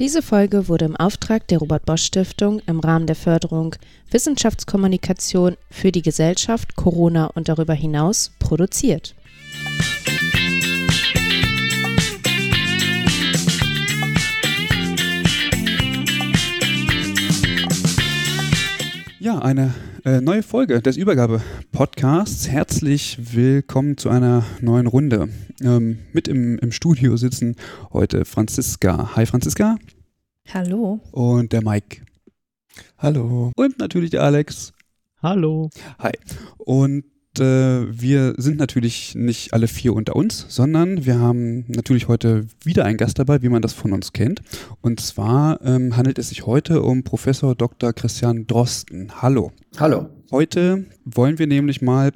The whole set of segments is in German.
Diese Folge wurde im Auftrag der Robert Bosch Stiftung im Rahmen der Förderung Wissenschaftskommunikation für die Gesellschaft, Corona und darüber hinaus produziert. Ja, eine äh, neue Folge des Übergabe-Podcasts. Herzlich willkommen zu einer neuen Runde. Ähm, mit im, im Studio sitzen heute Franziska. Hi Franziska. Hallo. Und der Mike. Hallo. Und natürlich der Alex. Hallo. Hi. Und äh, wir sind natürlich nicht alle vier unter uns, sondern wir haben natürlich heute wieder einen Gast dabei, wie man das von uns kennt. Und zwar ähm, handelt es sich heute um Professor Dr. Christian Drosten. Hallo. Hallo. Heute wollen wir nämlich mal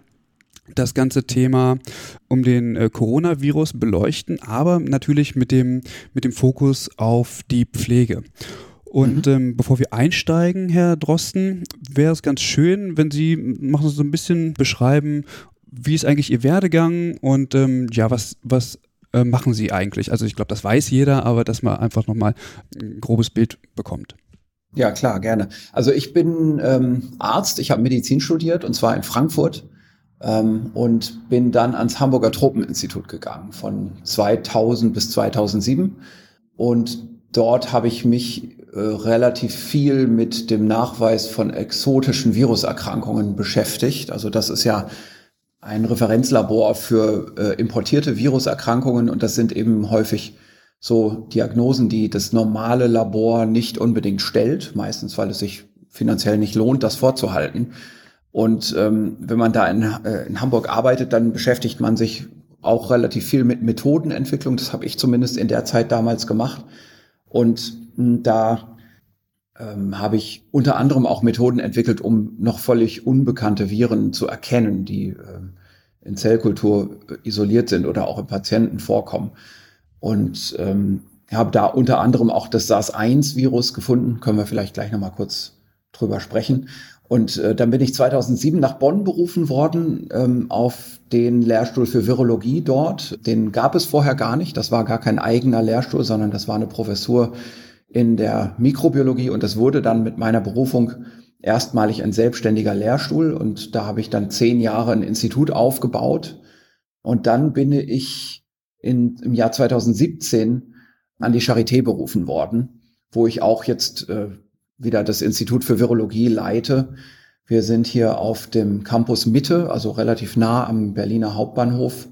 das ganze Thema um den äh, Coronavirus beleuchten, aber natürlich mit dem, mit dem Fokus auf die Pflege. Und mhm. ähm, bevor wir einsteigen, Herr Drosten, wäre es ganz schön, wenn Sie machen so ein bisschen beschreiben, wie ist eigentlich Ihr Werdegang und ähm, ja, was, was äh, machen Sie eigentlich? Also ich glaube, das weiß jeder, aber dass man einfach nochmal ein grobes Bild bekommt. Ja, klar, gerne. Also ich bin ähm, Arzt, ich habe Medizin studiert und zwar in Frankfurt ähm, und bin dann ans Hamburger Tropeninstitut gegangen von 2000 bis 2007 und dort habe ich mich äh, relativ viel mit dem Nachweis von exotischen Viruserkrankungen beschäftigt. Also das ist ja ein Referenzlabor für äh, importierte Viruserkrankungen und das sind eben häufig so Diagnosen, die das normale Labor nicht unbedingt stellt, meistens weil es sich finanziell nicht lohnt, das vorzuhalten. Und ähm, wenn man da in, äh, in Hamburg arbeitet, dann beschäftigt man sich auch relativ viel mit Methodenentwicklung. Das habe ich zumindest in der Zeit damals gemacht. Und da ähm, habe ich unter anderem auch Methoden entwickelt, um noch völlig unbekannte Viren zu erkennen, die ähm, in Zellkultur isoliert sind oder auch im Patienten vorkommen. Und ähm, habe da unter anderem auch das SARS-1-Virus gefunden. Können wir vielleicht gleich nochmal kurz drüber sprechen. Und äh, dann bin ich 2007 nach Bonn berufen worden ähm, auf den Lehrstuhl für Virologie dort. Den gab es vorher gar nicht. Das war gar kein eigener Lehrstuhl, sondern das war eine Professur in der Mikrobiologie. Und das wurde dann mit meiner Berufung erstmalig ein selbstständiger Lehrstuhl. Und da habe ich dann zehn Jahre ein Institut aufgebaut. Und dann bin ich in, im Jahr 2017 an die Charité berufen worden, wo ich auch jetzt äh, wieder das Institut für Virologie leite. Wir sind hier auf dem Campus Mitte, also relativ nah am Berliner Hauptbahnhof,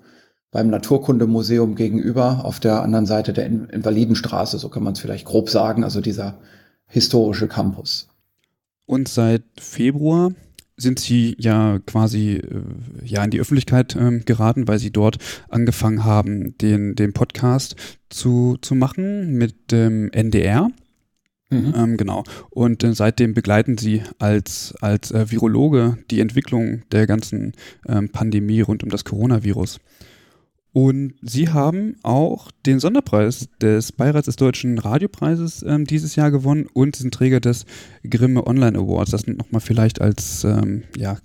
beim Naturkundemuseum gegenüber, auf der anderen Seite der Invalidenstraße, so kann man es vielleicht grob sagen, also dieser historische Campus. Und seit Februar sind sie ja quasi äh, ja in die Öffentlichkeit ähm, geraten, weil sie dort angefangen haben, den, den Podcast zu, zu machen mit dem NDR. Mhm. Ähm, genau. Und äh, seitdem begleiten sie als, als äh, Virologe die Entwicklung der ganzen ähm, Pandemie rund um das Coronavirus. Und sie haben auch den Sonderpreis des Beirats des Deutschen Radiopreises ähm, dieses Jahr gewonnen und sind Träger des Grimme Online Awards. Das sind nochmal vielleicht als ähm, ja,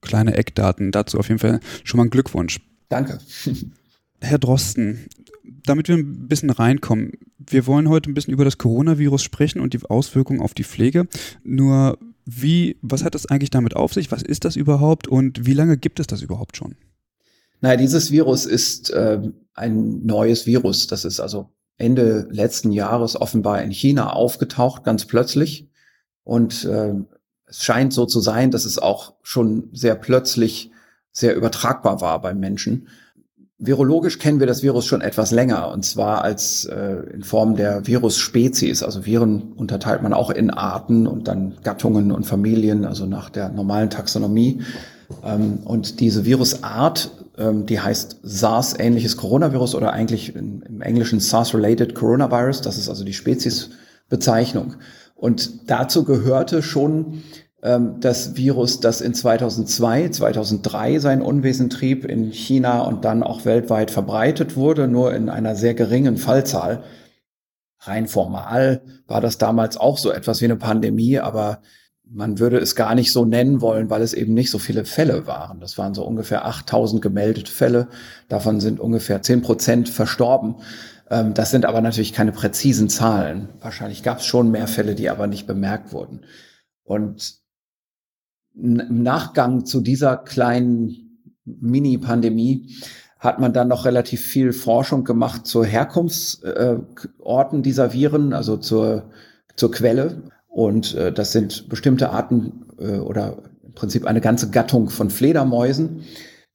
kleine Eckdaten dazu auf jeden Fall schon mal ein Glückwunsch. Danke. Herr Drosten, damit wir ein bisschen reinkommen, wir wollen heute ein bisschen über das Coronavirus sprechen und die Auswirkungen auf die Pflege. Nur wie, was hat das eigentlich damit auf sich? Was ist das überhaupt und wie lange gibt es das überhaupt schon? Naja, dieses Virus ist äh, ein neues Virus. Das ist also Ende letzten Jahres offenbar in China aufgetaucht, ganz plötzlich. Und äh, es scheint so zu sein, dass es auch schon sehr plötzlich sehr übertragbar war beim Menschen. Virologisch kennen wir das Virus schon etwas länger und zwar als äh, in Form der Virusspezies. Also Viren unterteilt man auch in Arten und dann Gattungen und Familien, also nach der normalen Taxonomie. Ähm, und diese Virusart, ähm, die heißt SARS-ähnliches Coronavirus oder eigentlich im Englischen SARS-related Coronavirus. Das ist also die Speziesbezeichnung. Und dazu gehörte schon ähm, das Virus, das in 2002, 2003 sein Unwesen trieb, in China und dann auch weltweit verbreitet wurde, nur in einer sehr geringen Fallzahl. Rein formal war das damals auch so etwas wie eine Pandemie, aber man würde es gar nicht so nennen wollen, weil es eben nicht so viele Fälle waren. Das waren so ungefähr 8000 gemeldete Fälle. Davon sind ungefähr 10 Prozent verstorben. Ähm, das sind aber natürlich keine präzisen Zahlen. Wahrscheinlich gab es schon mehr Fälle, die aber nicht bemerkt wurden. Und im Nachgang zu dieser kleinen Mini-Pandemie hat man dann noch relativ viel Forschung gemacht zur Herkunftsorten dieser Viren, also zur, zur Quelle. Und äh, das sind bestimmte Arten äh, oder im Prinzip eine ganze Gattung von Fledermäusen.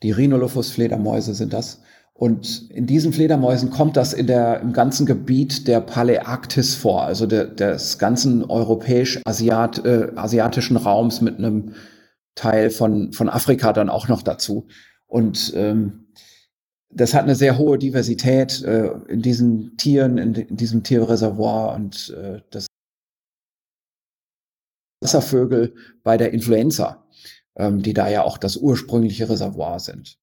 Die Rhinolophus-Fledermäuse sind das. Und in diesen Fledermäusen kommt das in der, im ganzen Gebiet der Paläarktis vor, also der, des ganzen europäisch-asiatischen äh, Raums mit einem Teil von, von Afrika dann auch noch dazu. Und ähm, das hat eine sehr hohe Diversität äh, in diesen Tieren, in, in diesem Tierreservoir und äh, das Wasservögel bei der Influenza, ähm, die da ja auch das ursprüngliche Reservoir sind.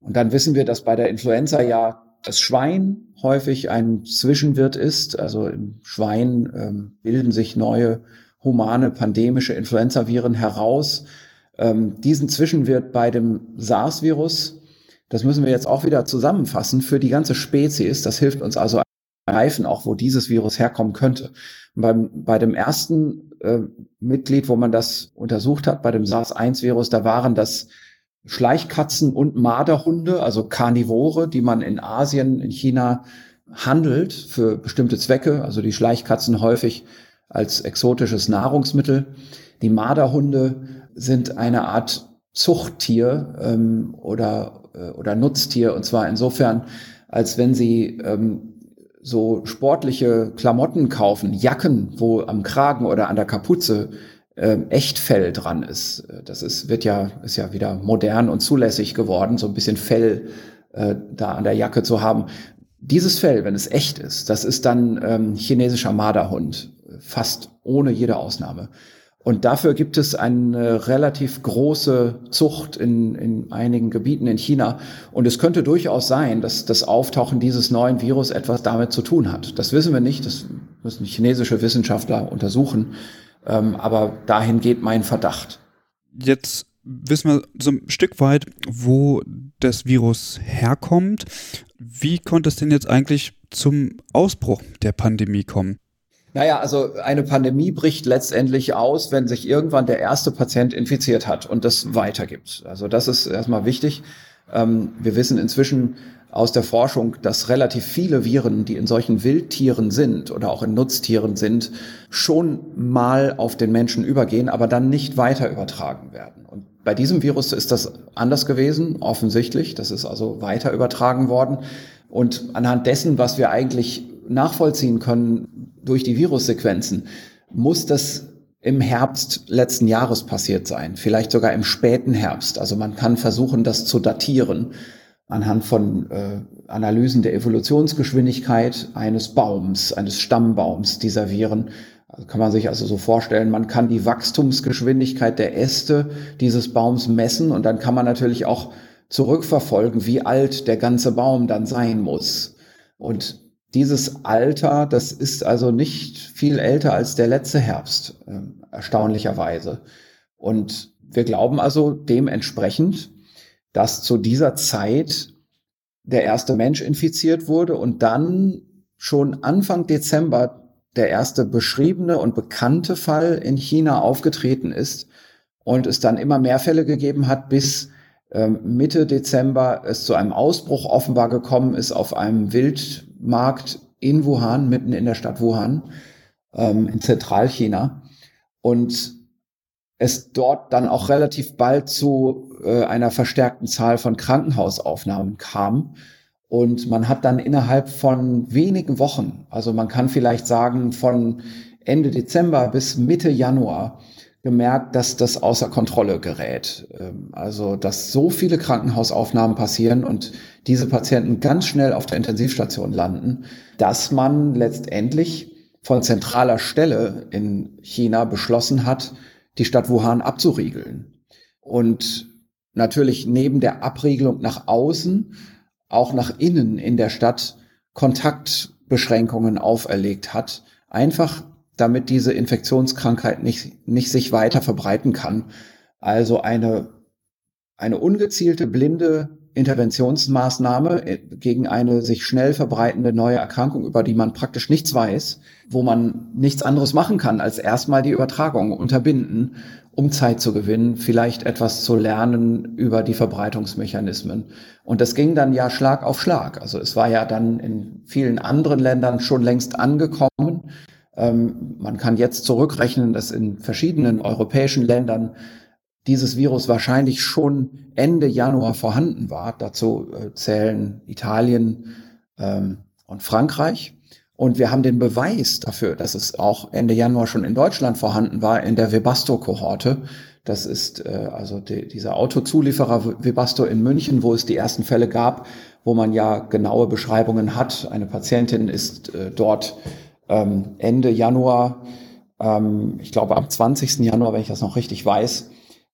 Und dann wissen wir, dass bei der Influenza ja das Schwein häufig ein Zwischenwirt ist. Also im Schwein ähm, bilden sich neue humane pandemische Influenzaviren heraus. Ähm, diesen Zwischenwirt bei dem SARS-Virus, das müssen wir jetzt auch wieder zusammenfassen für die ganze Spezies. Das hilft uns also greifen, auch wo dieses Virus herkommen könnte. Beim, bei dem ersten äh, Mitglied, wo man das untersucht hat, bei dem SARS-1-Virus, da waren das Schleichkatzen und Marderhunde, also Karnivore, die man in Asien, in China handelt für bestimmte Zwecke, also die Schleichkatzen häufig als exotisches Nahrungsmittel. Die Marderhunde sind eine Art Zuchttier ähm, oder, äh, oder Nutztier, und zwar insofern, als wenn sie ähm, so sportliche Klamotten kaufen, Jacken, wo am Kragen oder an der Kapuze ähm, Echtfell dran ist. Das ist, wird ja, ist ja wieder modern und zulässig geworden, so ein bisschen Fell äh, da an der Jacke zu haben. Dieses Fell, wenn es echt ist, das ist dann ähm, chinesischer Marderhund, fast ohne jede Ausnahme. Und dafür gibt es eine relativ große Zucht in, in einigen Gebieten in China. Und es könnte durchaus sein, dass das Auftauchen dieses neuen Virus etwas damit zu tun hat. Das wissen wir nicht. Das müssen chinesische Wissenschaftler untersuchen. Ähm, aber dahin geht mein Verdacht. Jetzt wissen wir so ein Stück weit, wo das Virus herkommt. Wie konnte es denn jetzt eigentlich zum Ausbruch der Pandemie kommen? Naja, also eine Pandemie bricht letztendlich aus, wenn sich irgendwann der erste Patient infiziert hat und das weitergibt. Also das ist erstmal wichtig. Ähm, wir wissen inzwischen aus der Forschung, dass relativ viele Viren, die in solchen Wildtieren sind oder auch in Nutztieren sind, schon mal auf den Menschen übergehen, aber dann nicht weiter übertragen werden. Und bei diesem Virus ist das anders gewesen, offensichtlich. Das ist also weiter übertragen worden. Und anhand dessen, was wir eigentlich nachvollziehen können durch die Virussequenzen, muss das im Herbst letzten Jahres passiert sein, vielleicht sogar im späten Herbst. Also man kann versuchen, das zu datieren anhand von äh, Analysen der Evolutionsgeschwindigkeit eines Baums, eines Stammbaums dieser Viren. Also kann man sich also so vorstellen, man kann die Wachstumsgeschwindigkeit der Äste dieses Baums messen und dann kann man natürlich auch zurückverfolgen, wie alt der ganze Baum dann sein muss. Und dieses Alter, das ist also nicht viel älter als der letzte Herbst, äh, erstaunlicherweise. Und wir glauben also dementsprechend, dass zu dieser Zeit der erste Mensch infiziert wurde und dann schon Anfang Dezember der erste beschriebene und bekannte Fall in China aufgetreten ist und es dann immer mehr Fälle gegeben hat, bis ähm, Mitte Dezember es zu einem Ausbruch offenbar gekommen ist auf einem Wildmarkt in Wuhan, mitten in der Stadt Wuhan, ähm, in Zentralchina. Und es dort dann auch relativ bald zu äh, einer verstärkten Zahl von Krankenhausaufnahmen kam. Und man hat dann innerhalb von wenigen Wochen, also man kann vielleicht sagen von Ende Dezember bis Mitte Januar, gemerkt, dass das außer Kontrolle gerät. Ähm, also, dass so viele Krankenhausaufnahmen passieren und diese Patienten ganz schnell auf der Intensivstation landen, dass man letztendlich von zentraler Stelle in China beschlossen hat, die Stadt Wuhan abzuriegeln. Und natürlich neben der Abriegelung nach außen auch nach innen in der Stadt Kontaktbeschränkungen auferlegt hat, einfach damit diese Infektionskrankheit nicht, nicht sich weiter verbreiten kann. Also eine, eine ungezielte, blinde Interventionsmaßnahme äh, gegen eine sich schnell verbreitende neue Erkrankung, über die man praktisch nichts weiß, wo man nichts anderes machen kann, als erstmal die Übertragung unterbinden, um Zeit zu gewinnen, vielleicht etwas zu lernen über die Verbreitungsmechanismen. Und das ging dann ja Schlag auf Schlag. Also es war ja dann in vielen anderen Ländern schon längst angekommen. Ähm, man kann jetzt zurückrechnen, dass in verschiedenen europäischen Ländern dieses Virus wahrscheinlich schon Ende Januar vorhanden war. Dazu äh, zählen Italien ähm, und Frankreich. Und wir haben den Beweis dafür, dass es auch Ende Januar schon in Deutschland vorhanden war, in der Webasto-Kohorte. Das ist äh, also die, dieser Autozulieferer Webasto in München, wo es die ersten Fälle gab, wo man ja genaue Beschreibungen hat. Eine Patientin ist äh, dort ähm, Ende Januar, ähm, ich glaube am 20. Januar, wenn ich das noch richtig weiß,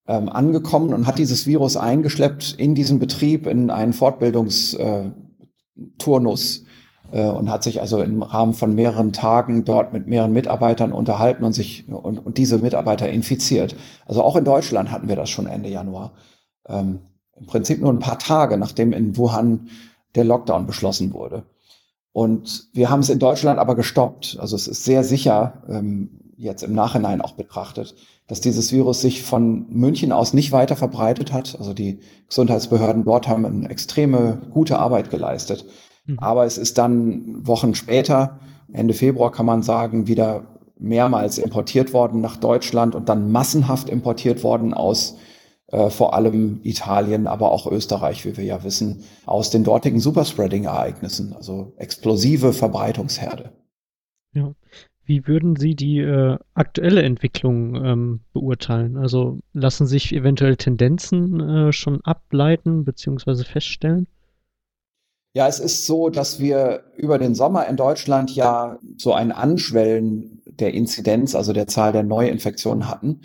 ähm, angekommen und hat dieses Virus eingeschleppt in diesen Betrieb, in einen Fortbildungsturnus äh, und hat sich also im Rahmen von mehreren Tagen dort mit mehreren Mitarbeitern unterhalten und sich und, und diese Mitarbeiter infiziert. Also auch in Deutschland hatten wir das schon Ende Januar. Ähm, Im Prinzip nur ein paar Tage, nachdem in Wuhan der Lockdown beschlossen wurde. Und wir haben es in Deutschland aber gestoppt. Also es ist sehr sicher, ähm, jetzt im Nachhinein auch betrachtet, dass dieses Virus sich von München aus nicht weiter verbreitet hat. Also die Gesundheitsbehörden dort haben eine extreme gute Arbeit geleistet. Mhm. Aber es ist dann Wochen später, Ende Februar kann man sagen, wieder mehrmals importiert worden nach Deutschland und dann massenhaft importiert worden aus äh, vor allem Italien, aber auch Österreich, wie wir ja wissen, aus den dortigen Superspreading-Ereignissen, also explosive Verbreitungsherde. Ja. Wie würden Sie die äh, aktuelle Entwicklung ähm, beurteilen? Also lassen sich eventuell Tendenzen äh, schon ableiten bzw. feststellen? Ja, es ist so, dass wir über den Sommer in Deutschland ja so ein Anschwellen der Inzidenz, also der Zahl der Neuinfektionen hatten.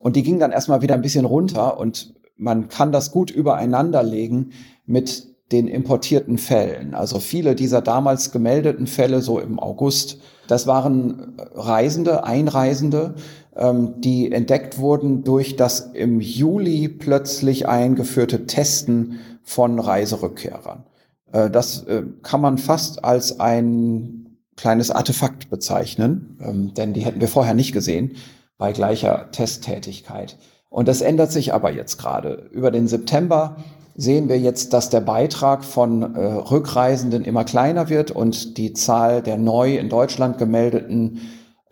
Und die ging dann erstmal wieder ein bisschen runter und man kann das gut übereinander legen mit den importierten Fällen. Also viele dieser damals gemeldeten Fälle, so im August, das waren Reisende, Einreisende, ähm, die entdeckt wurden durch das im Juli plötzlich eingeführte Testen von Reiserückkehrern. Äh, das äh, kann man fast als ein kleines Artefakt bezeichnen, ähm, denn die hätten wir vorher nicht gesehen bei gleicher Testtätigkeit. Und das ändert sich aber jetzt gerade. Über den September sehen wir jetzt, dass der Beitrag von äh, Rückreisenden immer kleiner wird und die Zahl der neu in Deutschland gemeldeten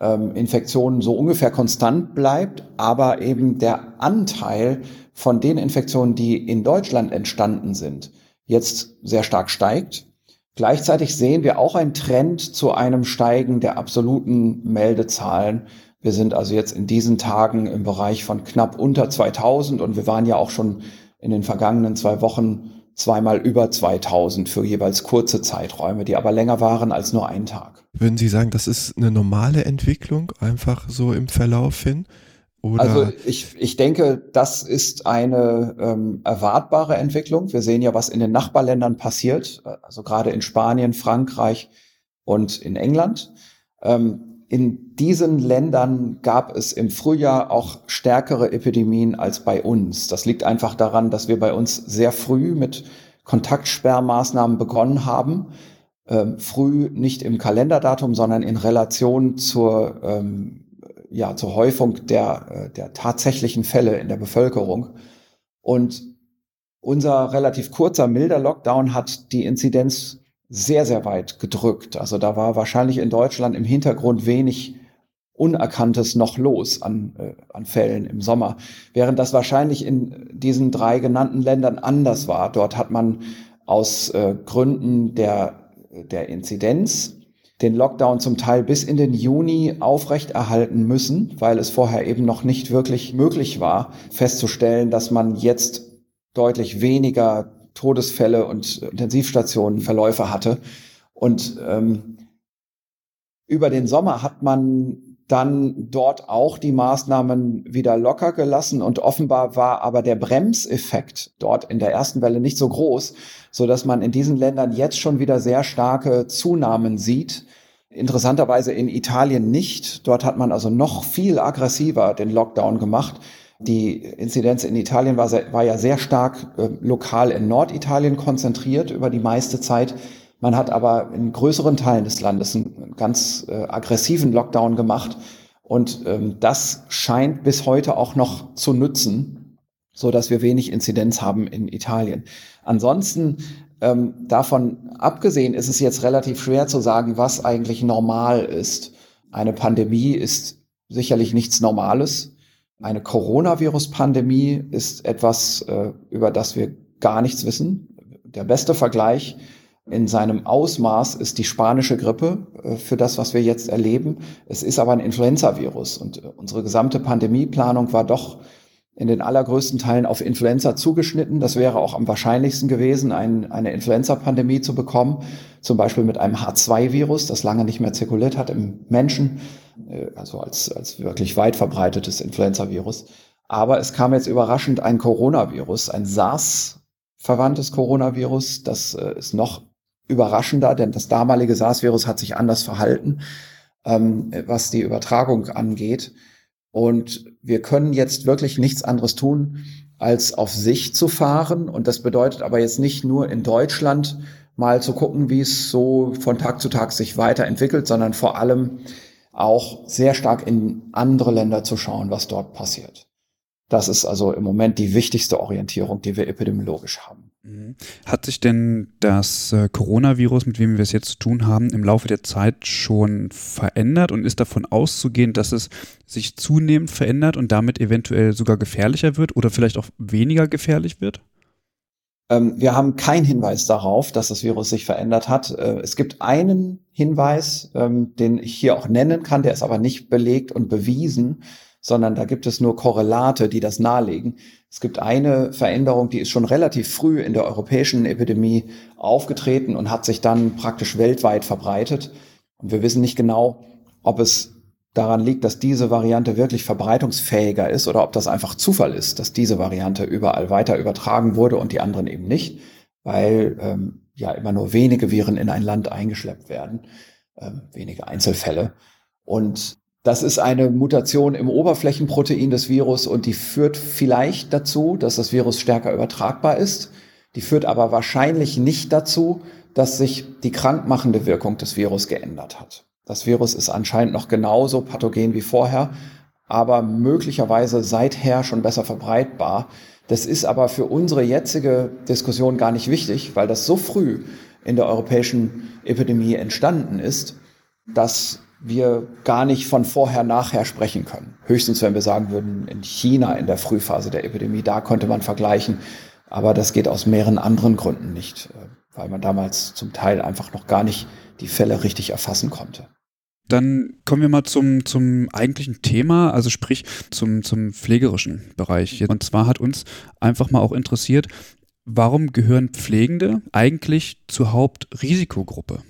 ähm, Infektionen so ungefähr konstant bleibt, aber eben der Anteil von den Infektionen, die in Deutschland entstanden sind, jetzt sehr stark steigt. Gleichzeitig sehen wir auch einen Trend zu einem Steigen der absoluten Meldezahlen wir sind also jetzt in diesen Tagen im Bereich von knapp unter 2000 und wir waren ja auch schon in den vergangenen zwei Wochen zweimal über 2000 für jeweils kurze Zeiträume, die aber länger waren als nur ein Tag. Würden Sie sagen, das ist eine normale Entwicklung, einfach so im Verlauf hin? Oder? Also ich, ich denke, das ist eine ähm, erwartbare Entwicklung. Wir sehen ja, was in den Nachbarländern passiert, also gerade in Spanien, Frankreich und in England. Ähm, in diesen Ländern gab es im Frühjahr auch stärkere Epidemien als bei uns. Das liegt einfach daran, dass wir bei uns sehr früh mit Kontaktsperrmaßnahmen begonnen haben. Ähm, früh nicht im Kalenderdatum, sondern in Relation zur, ähm, ja, zur Häufung der, äh, der tatsächlichen Fälle in der Bevölkerung. Und unser relativ kurzer, milder Lockdown hat die Inzidenz sehr, sehr weit gedrückt. Also da war wahrscheinlich in Deutschland im Hintergrund wenig Unerkanntes noch los an, äh, an Fällen im Sommer, während das wahrscheinlich in diesen drei genannten Ländern anders war. Dort hat man aus äh, Gründen der, der Inzidenz den Lockdown zum Teil bis in den Juni aufrechterhalten müssen, weil es vorher eben noch nicht wirklich möglich war, festzustellen, dass man jetzt deutlich weniger Todesfälle und Intensivstationenverläufe hatte. Und ähm, über den Sommer hat man dann dort auch die Maßnahmen wieder locker gelassen und offenbar war aber der Bremseffekt dort in der ersten Welle nicht so groß, so dass man in diesen Ländern jetzt schon wieder sehr starke Zunahmen sieht. Interessanterweise in Italien nicht. Dort hat man also noch viel aggressiver den Lockdown gemacht. Die Inzidenz in Italien war, sehr, war ja sehr stark äh, lokal in Norditalien konzentriert über die meiste Zeit. Man hat aber in größeren Teilen des Landes einen ganz äh, aggressiven Lockdown gemacht. Und ähm, das scheint bis heute auch noch zu nützen, so dass wir wenig Inzidenz haben in Italien. Ansonsten ähm, davon abgesehen ist es jetzt relativ schwer zu sagen, was eigentlich normal ist. Eine Pandemie ist sicherlich nichts Normales. Eine Coronavirus-Pandemie ist etwas, äh, über das wir gar nichts wissen. Der beste Vergleich in seinem Ausmaß ist die spanische Grippe äh, für das, was wir jetzt erleben. Es ist aber ein Influenza-Virus und äh, unsere gesamte Pandemieplanung war doch in den allergrößten Teilen auf Influenza zugeschnitten. Das wäre auch am wahrscheinlichsten gewesen, ein, eine Influenza-Pandemie zu bekommen, zum Beispiel mit einem H2-Virus, das lange nicht mehr zirkuliert hat im Menschen, also als, als wirklich weit verbreitetes Influenza-Virus. Aber es kam jetzt überraschend ein Coronavirus, ein SARS-verwandtes Coronavirus, das ist noch überraschender, denn das damalige SARS-Virus hat sich anders verhalten, ähm, was die Übertragung angeht. Und wir können jetzt wirklich nichts anderes tun, als auf sich zu fahren. Und das bedeutet aber jetzt nicht nur in Deutschland mal zu gucken, wie es so von Tag zu Tag sich weiterentwickelt, sondern vor allem auch sehr stark in andere Länder zu schauen, was dort passiert. Das ist also im Moment die wichtigste Orientierung, die wir epidemiologisch haben. Mhm. Hat sich denn das äh, Coronavirus, mit dem wir es jetzt zu tun haben, im Laufe der Zeit schon verändert und ist davon auszugehen, dass es sich zunehmend verändert und damit eventuell sogar gefährlicher wird oder vielleicht auch weniger gefährlich wird? Ähm, wir haben keinen Hinweis darauf, dass das Virus sich verändert hat. Äh, es gibt einen Hinweis, ähm, den ich hier auch nennen kann, der ist aber nicht belegt und bewiesen sondern da gibt es nur Korrelate, die das nahelegen. Es gibt eine Veränderung, die ist schon relativ früh in der europäischen Epidemie aufgetreten und hat sich dann praktisch weltweit verbreitet. Und wir wissen nicht genau, ob es daran liegt, dass diese Variante wirklich verbreitungsfähiger ist oder ob das einfach Zufall ist, dass diese Variante überall weiter übertragen wurde und die anderen eben nicht, weil ähm, ja immer nur wenige Viren in ein Land eingeschleppt werden, ähm, wenige Einzelfälle. Und das ist eine Mutation im Oberflächenprotein des Virus und die führt vielleicht dazu, dass das Virus stärker übertragbar ist. Die führt aber wahrscheinlich nicht dazu, dass sich die krankmachende Wirkung des Virus geändert hat. Das Virus ist anscheinend noch genauso pathogen wie vorher, aber möglicherweise seither schon besser verbreitbar. Das ist aber für unsere jetzige Diskussion gar nicht wichtig, weil das so früh in der europäischen Epidemie entstanden ist, dass wir gar nicht von vorher nachher sprechen können. Höchstens, wenn wir sagen würden, in China in der Frühphase der Epidemie, da könnte man vergleichen. Aber das geht aus mehreren anderen Gründen nicht, äh, weil man damals zum Teil einfach noch gar nicht die Fälle richtig erfassen konnte. Dann kommen wir mal zum, zum eigentlichen Thema, also sprich zum, zum pflegerischen Bereich. Und zwar hat uns einfach mal auch interessiert, warum gehören Pflegende eigentlich zur Hauptrisikogruppe?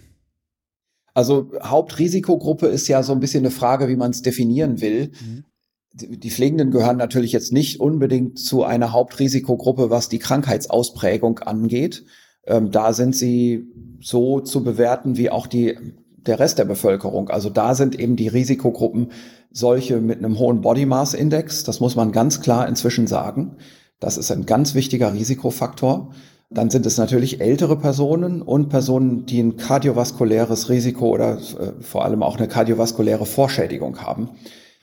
Also Hauptrisikogruppe ist ja so ein bisschen eine Frage, wie man es definieren will. Mhm. Die Pflegenden gehören natürlich jetzt nicht unbedingt zu einer Hauptrisikogruppe, was die Krankheitsausprägung angeht. Ähm, da sind sie so zu bewerten wie auch die, der Rest der Bevölkerung. Also da sind eben die Risikogruppen solche mit einem hohen Body Mass Index. Das muss man ganz klar inzwischen sagen. Das ist ein ganz wichtiger Risikofaktor. Dann sind es natürlich ältere Personen und Personen, die ein kardiovaskuläres Risiko oder äh, vor allem auch eine kardiovaskuläre Vorschädigung haben.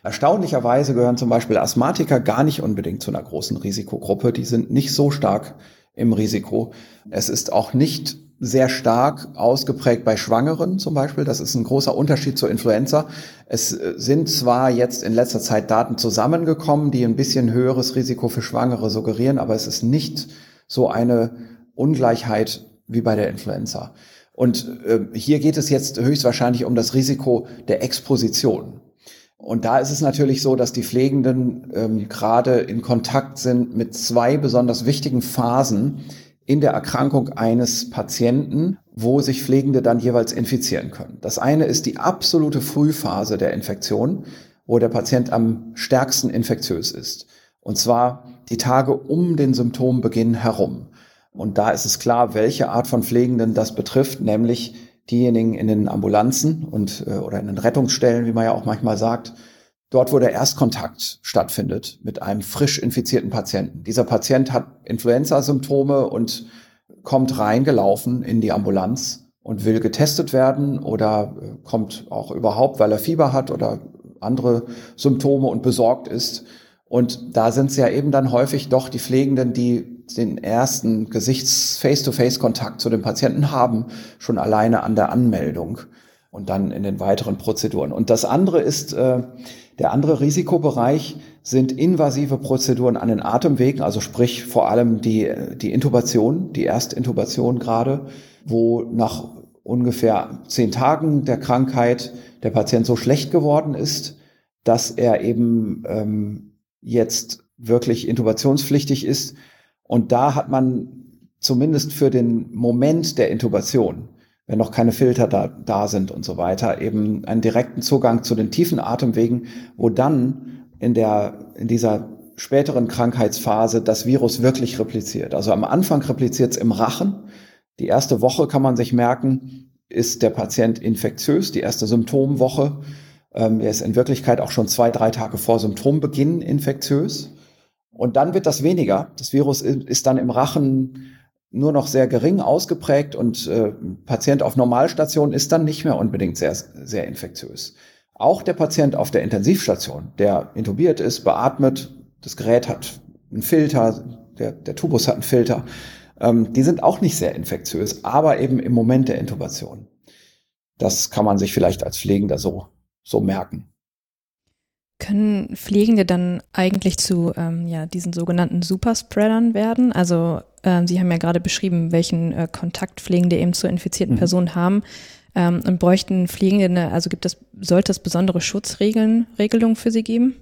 Erstaunlicherweise gehören zum Beispiel Asthmatiker gar nicht unbedingt zu einer großen Risikogruppe. Die sind nicht so stark im Risiko. Es ist auch nicht sehr stark ausgeprägt bei Schwangeren zum Beispiel. Das ist ein großer Unterschied zur Influenza. Es äh, sind zwar jetzt in letzter Zeit Daten zusammengekommen, die ein bisschen höheres Risiko für Schwangere suggerieren, aber es ist nicht so eine Ungleichheit wie bei der Influenza. Und äh, hier geht es jetzt höchstwahrscheinlich um das Risiko der Exposition. Und da ist es natürlich so, dass die Pflegenden ähm, gerade in Kontakt sind mit zwei besonders wichtigen Phasen in der Erkrankung eines Patienten, wo sich Pflegende dann jeweils infizieren können. Das eine ist die absolute Frühphase der Infektion, wo der Patient am stärksten infektiös ist. Und zwar die Tage um den Symptombeginn herum. Und da ist es klar, welche Art von Pflegenden das betrifft, nämlich diejenigen in den Ambulanzen und äh, oder in den Rettungsstellen, wie man ja auch manchmal sagt, dort, wo der Erstkontakt stattfindet mit einem frisch infizierten Patienten. Dieser Patient hat Influenza-Symptome und kommt reingelaufen in die Ambulanz und will getestet werden oder äh, kommt auch überhaupt, weil er Fieber hat oder andere Symptome und besorgt ist. Und da sind es ja eben dann häufig doch die Pflegenden, die den ersten Gesichts-Face-to-Face-Kontakt zu dem Patienten haben, schon alleine an der Anmeldung und dann in den weiteren Prozeduren. Und das andere ist, äh, der andere Risikobereich sind invasive Prozeduren an den Atemwegen, also sprich vor allem die, die Intubation, die Erstintubation gerade, wo nach ungefähr zehn Tagen der Krankheit der Patient so schlecht geworden ist, dass er eben ähm, jetzt wirklich intubationspflichtig ist und da hat man zumindest für den Moment der Intubation, wenn noch keine Filter da, da sind und so weiter, eben einen direkten Zugang zu den tiefen Atemwegen, wo dann in der, in dieser späteren Krankheitsphase das Virus wirklich repliziert. Also am Anfang repliziert es im Rachen. Die erste Woche kann man sich merken, ist der Patient infektiös, die erste Symptomwoche. Ähm, er ist in Wirklichkeit auch schon zwei, drei Tage vor Symptombeginn infektiös. Und dann wird das weniger. Das Virus ist dann im Rachen nur noch sehr gering ausgeprägt und äh, Patient auf Normalstation ist dann nicht mehr unbedingt sehr, sehr infektiös. Auch der Patient auf der Intensivstation, der intubiert ist, beatmet, das Gerät hat einen Filter, der, der Tubus hat einen Filter, ähm, die sind auch nicht sehr infektiös, aber eben im Moment der Intubation. Das kann man sich vielleicht als Pflegender so, so merken. Können Pflegende dann eigentlich zu ähm, ja, diesen sogenannten Superspreadern werden? Also ähm, Sie haben ja gerade beschrieben, welchen äh, Kontakt Pflegende eben zur infizierten mhm. Person haben. Ähm, und bräuchten Pflegende, also gibt es, sollte es besondere Schutzregeln, Regelungen für sie geben?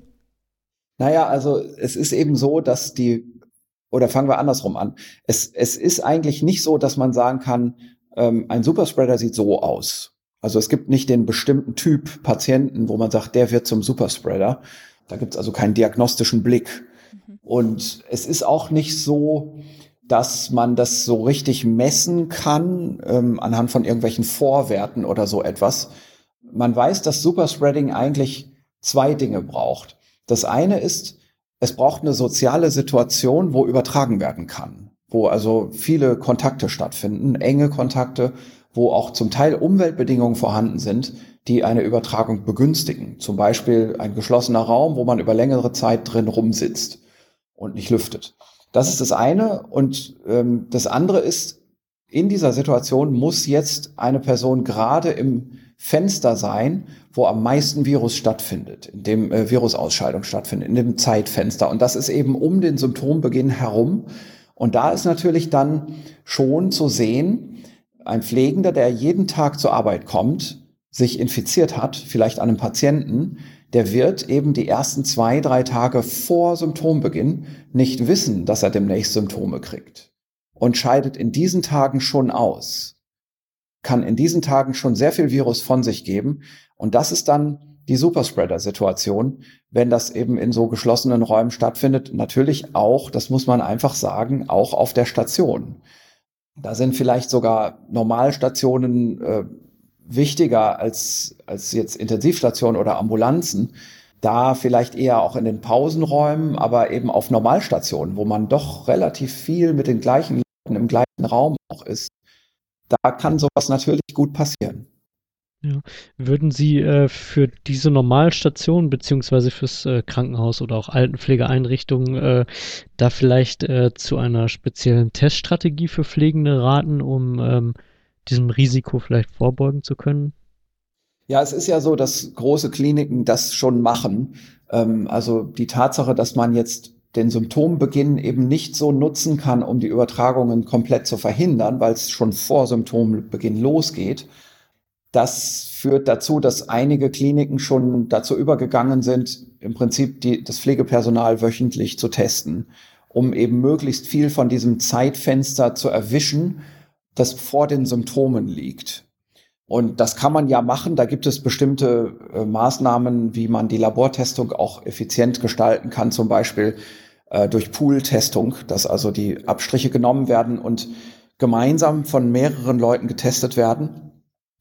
Naja, also es ist eben so, dass die, oder fangen wir andersrum an. Es, es ist eigentlich nicht so, dass man sagen kann, ähm, ein Superspreader sieht so aus. Also es gibt nicht den bestimmten Typ Patienten, wo man sagt, der wird zum Superspreader. Da gibt es also keinen diagnostischen Blick. Mhm. Und es ist auch nicht so, dass man das so richtig messen kann ähm, anhand von irgendwelchen Vorwerten oder so etwas. Man weiß, dass Superspreading eigentlich zwei Dinge braucht. Das eine ist, es braucht eine soziale Situation, wo übertragen werden kann, wo also viele Kontakte stattfinden, enge Kontakte, wo auch zum Teil Umweltbedingungen vorhanden sind, die eine Übertragung begünstigen. Zum Beispiel ein geschlossener Raum, wo man über längere Zeit drin rumsitzt und nicht lüftet. Das ist das eine. Und ähm, das andere ist, in dieser Situation muss jetzt eine Person gerade im Fenster sein, wo am meisten Virus stattfindet, in dem äh, Virusausscheidung stattfindet, in dem Zeitfenster. Und das ist eben um den Symptombeginn herum. Und da ist natürlich dann schon zu sehen, ein Pflegender, der jeden Tag zur Arbeit kommt, sich infiziert hat, vielleicht an einem Patienten, der wird eben die ersten zwei, drei Tage vor Symptombeginn nicht wissen, dass er demnächst Symptome kriegt und scheidet in diesen Tagen schon aus, kann in diesen Tagen schon sehr viel Virus von sich geben und das ist dann die Superspreader-Situation, wenn das eben in so geschlossenen Räumen stattfindet. Natürlich auch, das muss man einfach sagen, auch auf der Station. Da sind vielleicht sogar Normalstationen äh, wichtiger als, als jetzt Intensivstationen oder Ambulanzen. Da vielleicht eher auch in den Pausenräumen, aber eben auf Normalstationen, wo man doch relativ viel mit den gleichen Leuten im gleichen Raum auch ist. Da kann sowas natürlich gut passieren. Ja. Würden Sie äh, für diese Normalstation beziehungsweise fürs äh, Krankenhaus oder auch Altenpflegeeinrichtungen äh, da vielleicht äh, zu einer speziellen Teststrategie für Pflegende raten, um ähm, diesem Risiko vielleicht vorbeugen zu können? Ja, es ist ja so, dass große Kliniken das schon machen. Ähm, also die Tatsache, dass man jetzt den Symptombeginn eben nicht so nutzen kann, um die Übertragungen komplett zu verhindern, weil es schon vor Symptombeginn losgeht, das führt dazu, dass einige Kliniken schon dazu übergegangen sind, im Prinzip die, das Pflegepersonal wöchentlich zu testen, um eben möglichst viel von diesem Zeitfenster zu erwischen, das vor den Symptomen liegt. Und das kann man ja machen. Da gibt es bestimmte äh, Maßnahmen, wie man die Labortestung auch effizient gestalten kann, zum Beispiel äh, durch Pool-Testung, dass also die Abstriche genommen werden und gemeinsam von mehreren Leuten getestet werden.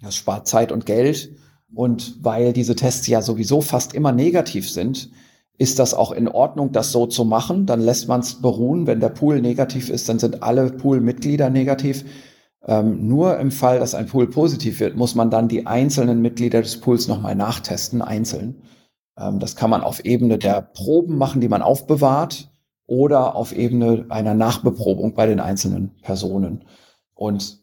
Das spart Zeit und Geld. Und weil diese Tests ja sowieso fast immer negativ sind, ist das auch in Ordnung, das so zu machen. Dann lässt man es beruhen. Wenn der Pool negativ ist, dann sind alle Pool-Mitglieder negativ. Ähm, nur im Fall, dass ein Pool positiv wird, muss man dann die einzelnen Mitglieder des Pools nochmal nachtesten, einzeln. Ähm, das kann man auf Ebene der Proben machen, die man aufbewahrt, oder auf Ebene einer Nachbeprobung bei den einzelnen Personen. Und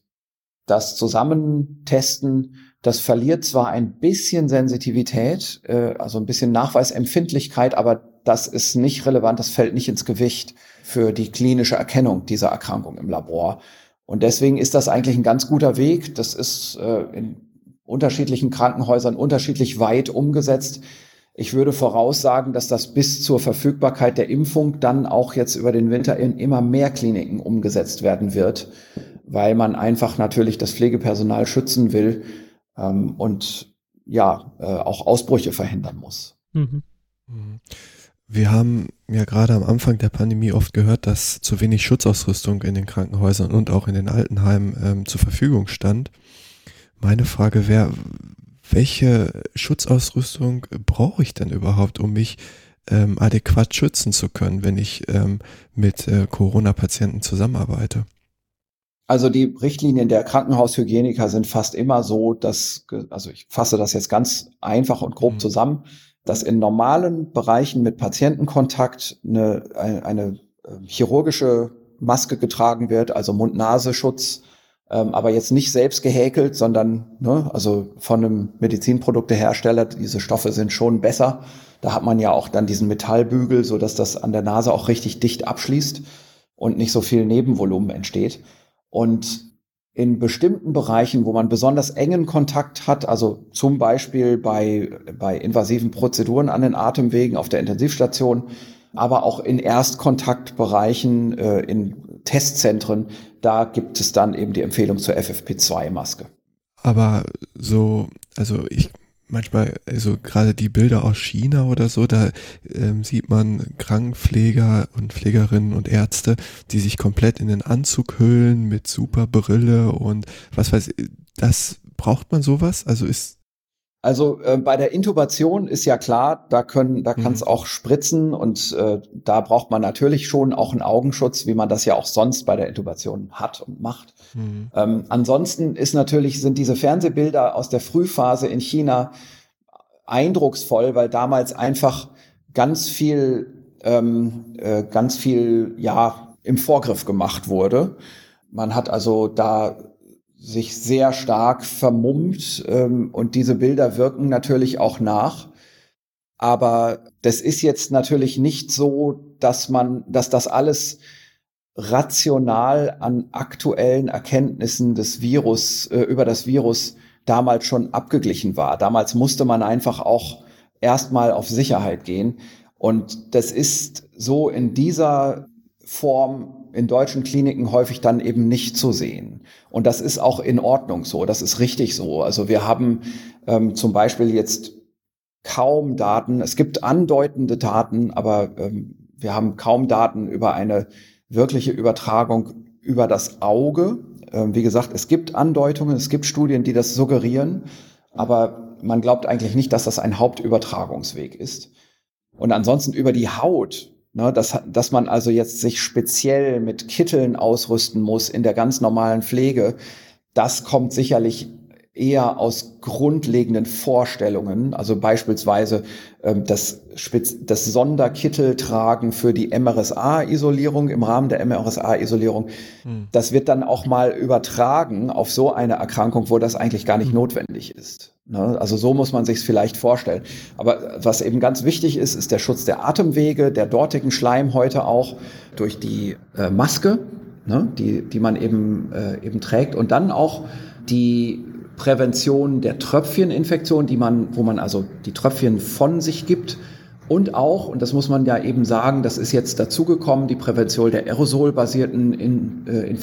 das Zusammentesten, das verliert zwar ein bisschen Sensitivität, äh, also ein bisschen Nachweisempfindlichkeit, aber das ist nicht relevant, das fällt nicht ins Gewicht für die klinische Erkennung dieser Erkrankung im Labor. Und deswegen ist das eigentlich ein ganz guter Weg. Das ist äh, in unterschiedlichen Krankenhäusern unterschiedlich weit umgesetzt. Ich würde voraussagen, dass das bis zur Verfügbarkeit der Impfung dann auch jetzt über den Winter in immer mehr Kliniken umgesetzt werden wird, weil man einfach natürlich das Pflegepersonal schützen will ähm, und ja, äh, auch Ausbrüche verhindern muss. Mhm. mhm. Wir haben ja gerade am Anfang der Pandemie oft gehört, dass zu wenig Schutzausrüstung in den Krankenhäusern und auch in den Altenheimen ähm, zur Verfügung stand. Meine Frage wäre, welche Schutzausrüstung brauche ich denn überhaupt, um mich ähm, adäquat schützen zu können, wenn ich ähm, mit äh, Corona-Patienten zusammenarbeite? Also die Richtlinien der Krankenhaushygieniker sind fast immer so, dass, also ich fasse das jetzt ganz einfach und grob mhm. zusammen, dass in normalen Bereichen mit Patientenkontakt eine, eine, eine ähm, chirurgische Maske getragen wird, also Mund-Nase-Schutz, ähm, aber jetzt nicht selbst gehäkelt, sondern ne, also von einem Medizinproduktehersteller, diese Stoffe sind schon besser. Da hat man ja auch dann diesen Metallbügel, so dass das an der Nase auch richtig dicht abschließt und nicht so viel Nebenvolumen entsteht. Und in bestimmten Bereichen, wo man besonders engen Kontakt hat, also zum Beispiel bei, bei invasiven Prozeduren an den Atemwegen auf der Intensivstation, aber auch in Erstkontaktbereichen, äh, in Testzentren, da gibt es dann eben die Empfehlung zur FFP2-Maske. Aber so, also ich manchmal, also gerade die Bilder aus China oder so, da ähm, sieht man Krankenpfleger und Pflegerinnen und Ärzte, die sich komplett in den Anzug hüllen mit super Brille und was weiß ich, das braucht man sowas? Also ist also äh, bei der Intubation ist ja klar, da können, da kann es mhm. auch spritzen und äh, da braucht man natürlich schon auch einen Augenschutz, wie man das ja auch sonst bei der Intubation hat und macht. Mhm. Ähm, ansonsten ist natürlich sind diese Fernsehbilder aus der Frühphase in China eindrucksvoll, weil damals einfach ganz viel, ähm, äh, ganz viel ja im Vorgriff gemacht wurde. Man hat also da sich sehr stark vermummt ähm, und diese Bilder wirken natürlich auch nach. Aber das ist jetzt natürlich nicht so, dass man, dass das alles rational an aktuellen Erkenntnissen des Virus, äh, über das Virus damals schon abgeglichen war. Damals musste man einfach auch erstmal auf Sicherheit gehen. Und das ist so in dieser Form in deutschen Kliniken häufig dann eben nicht zu sehen. Und das ist auch in Ordnung so, das ist richtig so. Also wir haben ähm, zum Beispiel jetzt kaum Daten, es gibt andeutende Daten, aber ähm, wir haben kaum Daten über eine wirkliche Übertragung über das Auge. Ähm, wie gesagt, es gibt Andeutungen, es gibt Studien, die das suggerieren, aber man glaubt eigentlich nicht, dass das ein Hauptübertragungsweg ist. Und ansonsten über die Haut Ne, dass, dass man also jetzt sich speziell mit Kitteln ausrüsten muss in der ganz normalen Pflege, das kommt sicherlich eher aus grundlegenden Vorstellungen, also beispielsweise ähm, das, Spitz das Sonderkitteltragen für die MRSA-Isolierung im Rahmen der MRSA-Isolierung, hm. das wird dann auch mal übertragen auf so eine Erkrankung, wo das eigentlich gar nicht hm. notwendig ist. Ne? Also so muss man sich es vielleicht vorstellen. Aber was eben ganz wichtig ist, ist der Schutz der Atemwege, der dortigen Schleimhäute auch durch die äh, Maske, ne? die, die man eben, äh, eben trägt und dann auch die Prävention der Tröpfcheninfektion, die man, wo man also die Tröpfchen von sich gibt. Und auch, und das muss man ja eben sagen, das ist jetzt dazugekommen, die Prävention der aerosolbasierten In, äh.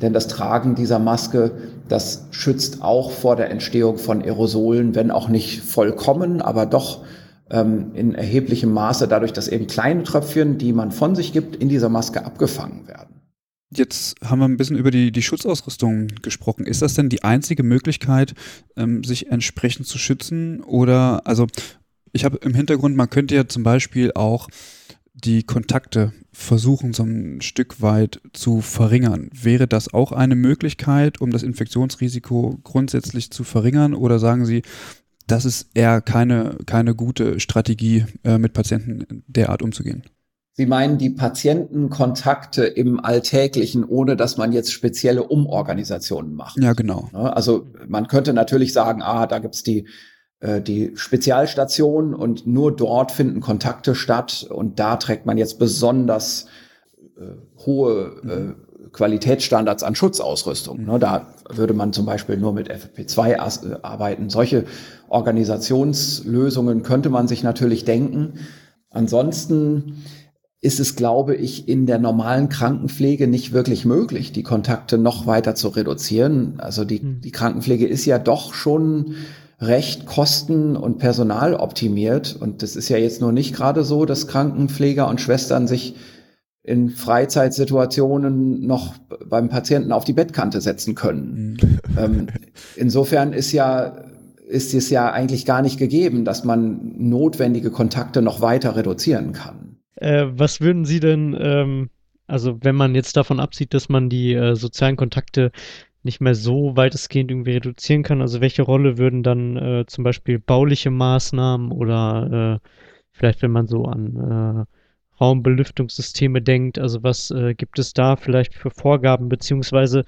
Denn das Tragen dieser Maske, das schützt auch vor der Entstehung von Aerosolen, wenn auch nicht vollkommen, aber doch ähm, in erheblichem Maße dadurch, dass eben kleine Tröpfchen, die man von sich gibt, in dieser Maske abgefangen werden. Jetzt haben wir ein bisschen über die, die Schutzausrüstung gesprochen. Ist das denn die einzige Möglichkeit, ähm, sich entsprechend zu schützen? Oder, also, ich habe im Hintergrund, man könnte ja zum Beispiel auch die Kontakte versuchen, so ein Stück weit zu verringern. Wäre das auch eine Möglichkeit, um das Infektionsrisiko grundsätzlich zu verringern? Oder sagen Sie, das ist eher keine, keine gute Strategie, äh, mit Patienten derart umzugehen? Sie meinen die Patientenkontakte im Alltäglichen, ohne dass man jetzt spezielle Umorganisationen macht. Ja, genau. Also man könnte natürlich sagen, ah, da gibt's die, äh, die Spezialstation und nur dort finden Kontakte statt und da trägt man jetzt besonders äh, hohe äh, Qualitätsstandards an Schutzausrüstung. Ne? Da würde man zum Beispiel nur mit FFP2 äh, arbeiten. Solche Organisationslösungen könnte man sich natürlich denken. Ansonsten ist es, glaube ich, in der normalen Krankenpflege nicht wirklich möglich, die Kontakte noch weiter zu reduzieren. Also die, hm. die Krankenpflege ist ja doch schon recht kosten- und personaloptimiert. Und das ist ja jetzt nur nicht gerade so, dass Krankenpfleger und Schwestern sich in Freizeitsituationen noch beim Patienten auf die Bettkante setzen können. Mhm. Ähm, insofern ist ja ist es ja eigentlich gar nicht gegeben, dass man notwendige Kontakte noch weiter reduzieren kann. Äh, was würden Sie denn, ähm, also wenn man jetzt davon absieht, dass man die äh, sozialen Kontakte nicht mehr so weitestgehend irgendwie reduzieren kann, also welche Rolle würden dann äh, zum Beispiel bauliche Maßnahmen oder äh, vielleicht wenn man so an äh, Raumbelüftungssysteme denkt, also was gibt es da vielleicht für Vorgaben, beziehungsweise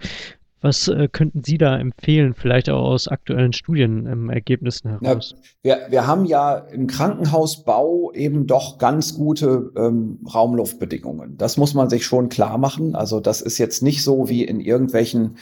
was äh, könnten Sie da empfehlen, vielleicht auch aus aktuellen Studienergebnissen ähm, heraus? Ja, wir, wir haben ja im Krankenhausbau eben doch ganz gute ähm, Raumluftbedingungen. Das muss man sich schon klar machen. Also das ist jetzt nicht so wie in irgendwelchen,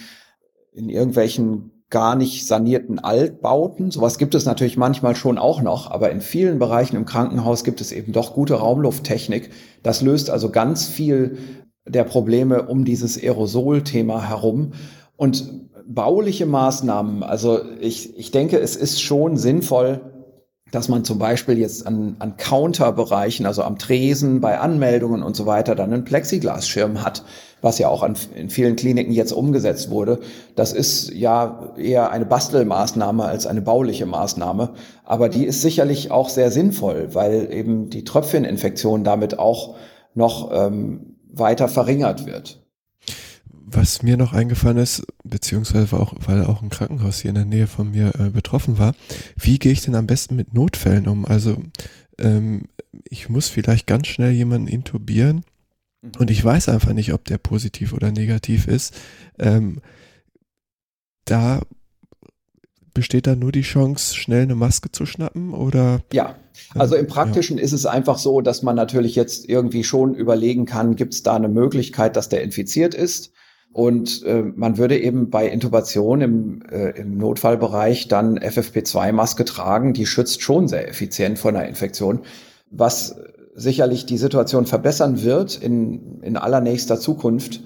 in irgendwelchen gar nicht sanierten Altbauten. Sowas gibt es natürlich manchmal schon auch noch, aber in vielen Bereichen im Krankenhaus gibt es eben doch gute Raumlufttechnik. Das löst also ganz viel der Probleme um dieses Aerosol-Thema herum. Und bauliche Maßnahmen, also ich, ich denke, es ist schon sinnvoll, dass man zum Beispiel jetzt an, an Counterbereichen, also am Tresen, bei Anmeldungen und so weiter, dann einen Plexiglasschirm hat, was ja auch an, in vielen Kliniken jetzt umgesetzt wurde. Das ist ja eher eine Bastelmaßnahme als eine bauliche Maßnahme. Aber die ist sicherlich auch sehr sinnvoll, weil eben die Tröpfcheninfektion damit auch noch ähm, weiter verringert wird. Was mir noch eingefallen ist, beziehungsweise auch, weil auch ein Krankenhaus hier in der Nähe von mir äh, betroffen war, wie gehe ich denn am besten mit Notfällen um? Also ähm, ich muss vielleicht ganz schnell jemanden intubieren mhm. und ich weiß einfach nicht, ob der positiv oder negativ ist. Ähm, da besteht da nur die Chance, schnell eine Maske zu schnappen oder? Ja, also im Praktischen ja. ist es einfach so, dass man natürlich jetzt irgendwie schon überlegen kann, gibt es da eine Möglichkeit, dass der infiziert ist? Und äh, man würde eben bei Intubation im, äh, im Notfallbereich dann FFP2-Maske tragen. Die schützt schon sehr effizient vor einer Infektion, was sicherlich die Situation verbessern wird in, in allernächster Zukunft,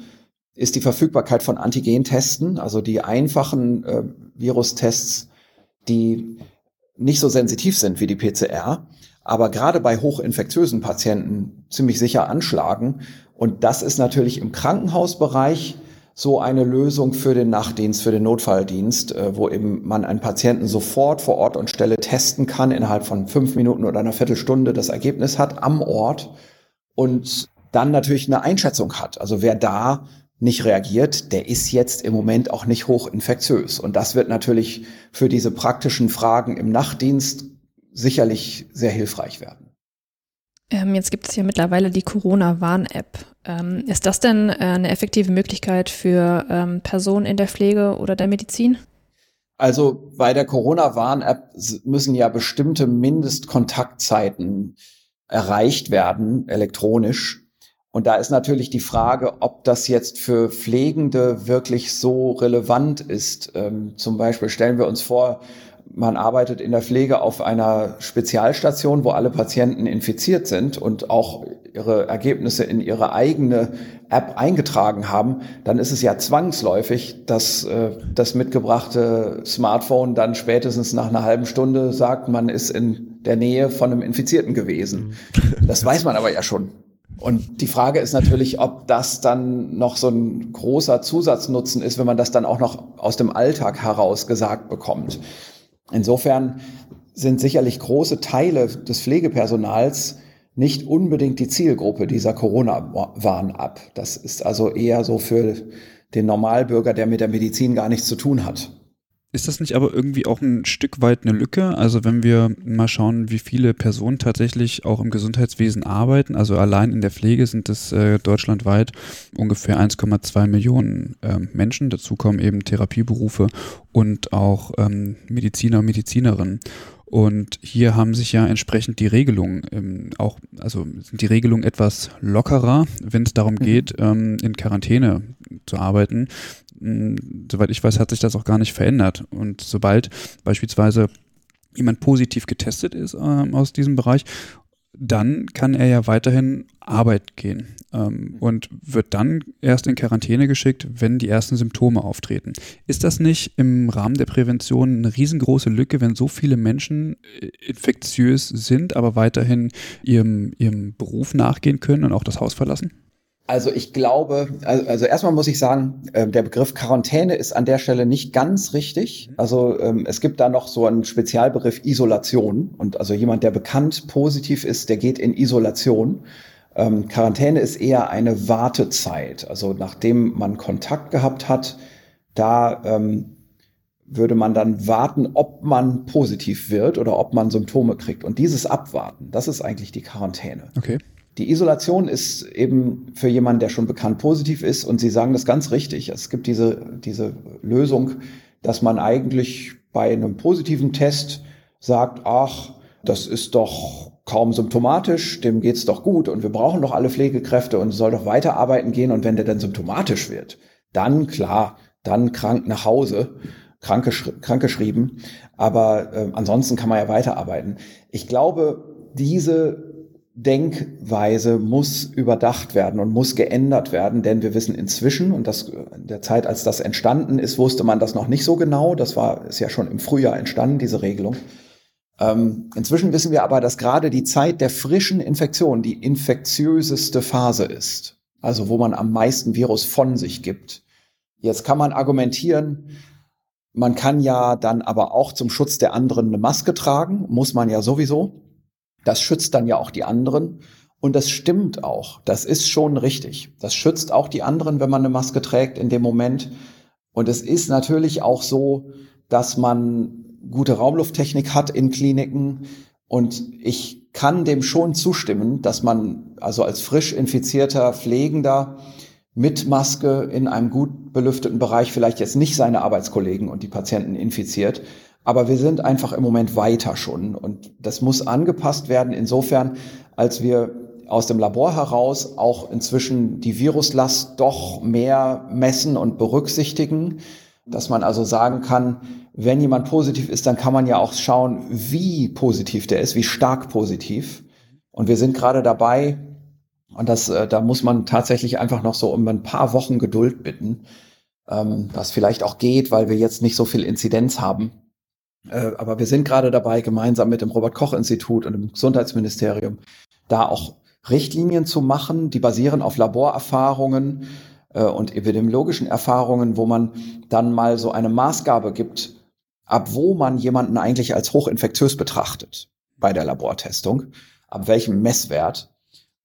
ist die Verfügbarkeit von Antigentesten, also die einfachen äh, Virustests, die nicht so sensitiv sind wie die PCR, aber gerade bei hochinfektiösen Patienten ziemlich sicher anschlagen. Und das ist natürlich im Krankenhausbereich so eine Lösung für den Nachtdienst, für den Notfalldienst, äh, wo eben man einen Patienten sofort vor Ort und Stelle testen kann, innerhalb von fünf Minuten oder einer Viertelstunde das Ergebnis hat am Ort und dann natürlich eine Einschätzung hat. Also wer da nicht reagiert, der ist jetzt im Moment auch nicht hochinfektiös. Und das wird natürlich für diese praktischen Fragen im Nachtdienst sicherlich sehr hilfreich werden. Ähm, jetzt gibt es ja mittlerweile die Corona-Warn-App. Ähm, ist das denn äh, eine effektive Möglichkeit für ähm, Personen in der Pflege oder der Medizin? Also bei der Corona-Warn-App müssen ja bestimmte Mindestkontaktzeiten erreicht werden, elektronisch. Und da ist natürlich die Frage, ob das jetzt für Pflegende wirklich so relevant ist. Ähm, zum Beispiel stellen wir uns vor, man arbeitet in der Pflege auf einer Spezialstation, wo alle Patienten infiziert sind und auch ihre Ergebnisse in ihre eigene App eingetragen haben, dann ist es ja zwangsläufig, dass äh, das mitgebrachte Smartphone dann spätestens nach einer halben Stunde sagt, man ist in der Nähe von einem Infizierten gewesen. Mhm. Das weiß man aber ja schon. Und die Frage ist natürlich, ob das dann noch so ein großer Zusatznutzen ist, wenn man das dann auch noch aus dem Alltag heraus gesagt bekommt. Insofern sind sicherlich große Teile des Pflegepersonals nicht unbedingt die Zielgruppe dieser Corona-Warn-App. Das ist also eher so für den Normalbürger, der mit der Medizin gar nichts zu tun hat. Ist das nicht aber irgendwie auch ein Stück weit eine Lücke? Also wenn wir mal schauen, wie viele Personen tatsächlich auch im Gesundheitswesen arbeiten, also allein in der Pflege sind es äh, deutschlandweit ungefähr 1,2 Millionen äh, Menschen. Dazu kommen eben Therapieberufe und auch ähm, Mediziner und Medizinerinnen. Und hier haben sich ja entsprechend die Regelungen ähm, auch, also sind die Regelungen etwas lockerer, wenn es darum mhm. geht, ähm, in Quarantäne zu arbeiten. Hm, soweit ich weiß, hat sich das auch gar nicht verändert. Und sobald beispielsweise jemand positiv getestet ist ähm, aus diesem Bereich dann kann er ja weiterhin Arbeit gehen ähm, und wird dann erst in Quarantäne geschickt, wenn die ersten Symptome auftreten. Ist das nicht im Rahmen der Prävention eine riesengroße Lücke, wenn so viele Menschen äh, infektiös sind, aber weiterhin ihrem, ihrem Beruf nachgehen können und auch das Haus verlassen? Also ich glaube, also, erstmal muss ich sagen, äh, der Begriff Quarantäne ist an der Stelle nicht ganz richtig. Also ähm, es gibt da noch so einen Spezialbegriff Isolation. Und also jemand, der bekannt positiv ist, der geht in Isolation. Ähm, Quarantäne ist eher eine Wartezeit. Also nachdem man Kontakt gehabt hat, da ähm, würde man dann warten, ob man positiv wird oder ob man Symptome kriegt. Und dieses Abwarten, das ist eigentlich die Quarantäne. Okay. Die Isolation ist eben für jemanden, der schon bekannt positiv ist, und Sie sagen das ganz richtig. Es gibt diese, diese Lösung, dass man eigentlich bei einem positiven Test sagt, ach, das ist doch kaum symptomatisch, dem geht's doch gut und wir brauchen doch alle Pflegekräfte und soll doch weiterarbeiten gehen und wenn der dann symptomatisch wird, dann klar, dann krank nach Hause, krank, geschrieben, aber äh, ansonsten kann man ja weiterarbeiten. Ich glaube, diese Denkweise muss überdacht werden und muss geändert werden, denn wir wissen inzwischen, und das in der Zeit, als das entstanden ist, wusste man das noch nicht so genau. Das war, ist ja schon im Frühjahr entstanden, diese Regelung. Ähm, inzwischen wissen wir aber, dass gerade die Zeit der frischen Infektion die infektiöseste Phase ist. Also wo man am meisten Virus von sich gibt. Jetzt kann man argumentieren, man kann ja dann aber auch zum Schutz der anderen eine Maske tragen, muss man ja sowieso. Das schützt dann ja auch die anderen. Und das stimmt auch. Das ist schon richtig. Das schützt auch die anderen, wenn man eine Maske trägt in dem Moment. Und es ist natürlich auch so, dass man gute Raumlufttechnik hat in Kliniken. Und ich kann dem schon zustimmen, dass man also als frisch infizierter Pflegender mit Maske in einem gut belüfteten Bereich vielleicht jetzt nicht seine Arbeitskollegen und die Patienten infiziert. Aber wir sind einfach im Moment weiter schon. Und das muss angepasst werden insofern, als wir aus dem Labor heraus auch inzwischen die Viruslast doch mehr messen und berücksichtigen, dass man also sagen kann, wenn jemand positiv ist, dann kann man ja auch schauen, wie positiv der ist, wie stark positiv. Und wir sind gerade dabei, und das, äh, da muss man tatsächlich einfach noch so um ein paar Wochen Geduld bitten, ähm, was vielleicht auch geht, weil wir jetzt nicht so viel Inzidenz haben. Äh, aber wir sind gerade dabei, gemeinsam mit dem Robert-Koch-Institut und dem Gesundheitsministerium da auch Richtlinien zu machen, die basieren auf Laborerfahrungen äh, und epidemiologischen Erfahrungen, wo man dann mal so eine Maßgabe gibt, ab wo man jemanden eigentlich als hochinfektiös betrachtet bei der Labortestung, ab welchem Messwert.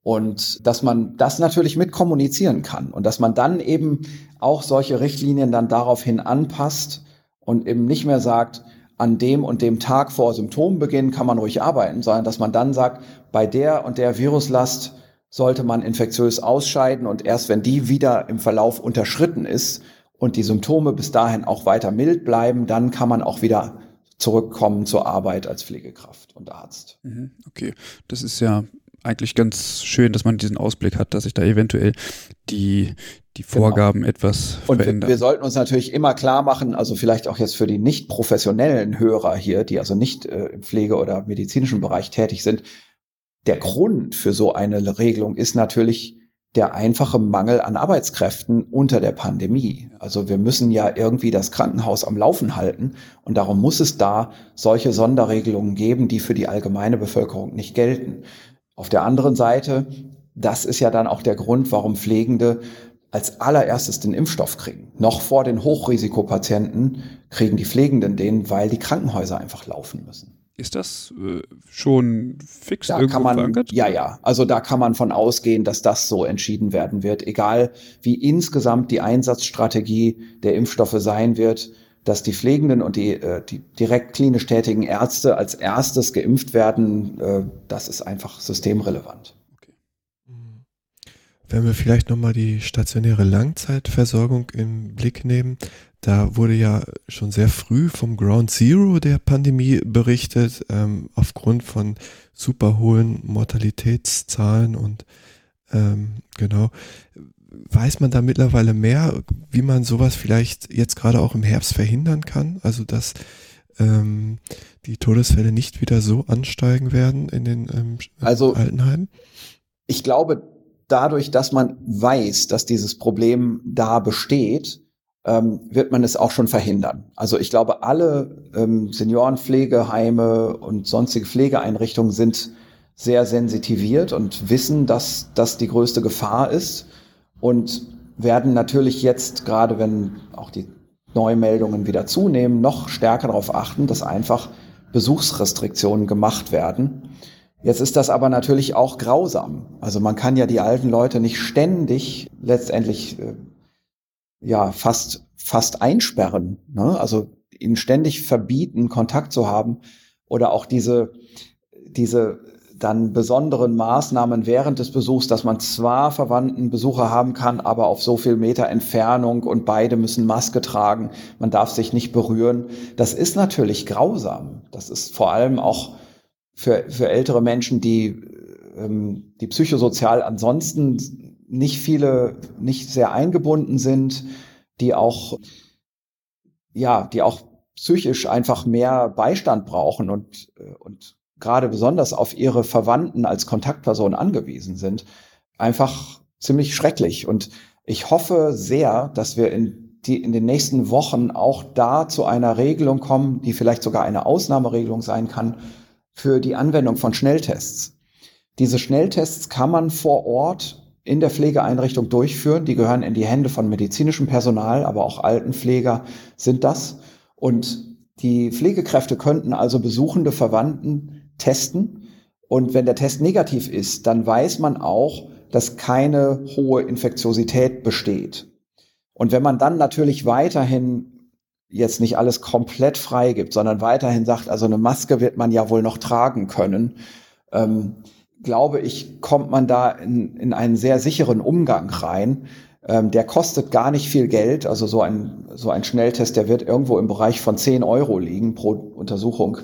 Und dass man das natürlich mit kommunizieren kann und dass man dann eben auch solche Richtlinien dann daraufhin anpasst und eben nicht mehr sagt, an dem und dem Tag vor Symptombeginn kann man ruhig arbeiten, sondern dass man dann sagt, bei der und der Viruslast sollte man infektiös ausscheiden und erst wenn die wieder im Verlauf unterschritten ist und die Symptome bis dahin auch weiter mild bleiben, dann kann man auch wieder zurückkommen zur Arbeit als Pflegekraft und Arzt. Mhm, okay, das ist ja eigentlich ganz schön, dass man diesen Ausblick hat, dass sich da eventuell die, die genau. Vorgaben genau. etwas und verändern. Wir, wir sollten uns natürlich immer klar machen, also vielleicht auch jetzt für die nicht professionellen Hörer hier, die also nicht äh, im Pflege- oder medizinischen Bereich tätig sind, der Grund für so eine Regelung ist natürlich der einfache Mangel an Arbeitskräften unter der Pandemie. Also wir müssen ja irgendwie das Krankenhaus am Laufen halten und darum muss es da solche Sonderregelungen geben, die für die allgemeine Bevölkerung nicht gelten. Auf der anderen Seite, das ist ja dann auch der Grund, warum Pflegende als allererstes den Impfstoff kriegen. Noch vor den Hochrisikopatienten kriegen die Pflegenden den, weil die Krankenhäuser einfach laufen müssen. Ist das äh, schon fix da kann man, verankert? Ja, ja. Also da kann man von ausgehen, dass das so entschieden werden wird. Egal wie insgesamt die Einsatzstrategie der Impfstoffe sein wird, dass die Pflegenden und die, äh, die direkt klinisch tätigen Ärzte als erstes geimpft werden, äh, das ist einfach systemrelevant. Wenn wir vielleicht nochmal die stationäre Langzeitversorgung im Blick nehmen, da wurde ja schon sehr früh vom Ground Zero der Pandemie berichtet, ähm, aufgrund von super hohen Mortalitätszahlen und ähm, genau. Weiß man da mittlerweile mehr, wie man sowas vielleicht jetzt gerade auch im Herbst verhindern kann? Also dass ähm, die Todesfälle nicht wieder so ansteigen werden in den ähm, also, Altenheimen? Ich glaube, dadurch, dass man weiß, dass dieses Problem da besteht, ähm, wird man es auch schon verhindern. Also ich glaube, alle ähm, Seniorenpflegeheime und sonstige Pflegeeinrichtungen sind sehr sensitiviert und wissen, dass das die größte Gefahr ist und werden natürlich jetzt, gerade wenn auch die Neumeldungen wieder zunehmen, noch stärker darauf achten, dass einfach Besuchsrestriktionen gemacht werden. Jetzt ist das aber natürlich auch grausam. Also man kann ja die alten Leute nicht ständig letztendlich äh, ja fast fast einsperren, ne? also ihnen ständig verbieten, Kontakt zu haben oder auch diese diese dann besonderen Maßnahmen während des Besuchs, dass man zwar verwandten Besucher haben kann, aber auf so viel Meter Entfernung und beide müssen Maske tragen, man darf sich nicht berühren. Das ist natürlich grausam. Das ist vor allem auch für, für ältere Menschen, die, ähm, die psychosozial ansonsten nicht viele, nicht sehr eingebunden sind, die auch, ja, die auch psychisch einfach mehr Beistand brauchen und, äh, und gerade besonders auf ihre Verwandten als Kontaktperson angewiesen sind, einfach ziemlich schrecklich. Und ich hoffe sehr, dass wir in, die, in den nächsten Wochen auch da zu einer Regelung kommen, die vielleicht sogar eine Ausnahmeregelung sein kann für die Anwendung von Schnelltests. Diese Schnelltests kann man vor Ort in der Pflegeeinrichtung durchführen. Die gehören in die Hände von medizinischem Personal, aber auch Altenpfleger sind das. Und die Pflegekräfte könnten also besuchende Verwandten testen. Und wenn der Test negativ ist, dann weiß man auch, dass keine hohe Infektiosität besteht. Und wenn man dann natürlich weiterhin jetzt nicht alles komplett frei gibt, sondern weiterhin sagt, also eine Maske wird man ja wohl noch tragen können, ähm, glaube ich, kommt man da in, in einen sehr sicheren Umgang rein. Ähm, der kostet gar nicht viel Geld. Also so ein, so ein Schnelltest, der wird irgendwo im Bereich von 10 Euro liegen pro Untersuchung.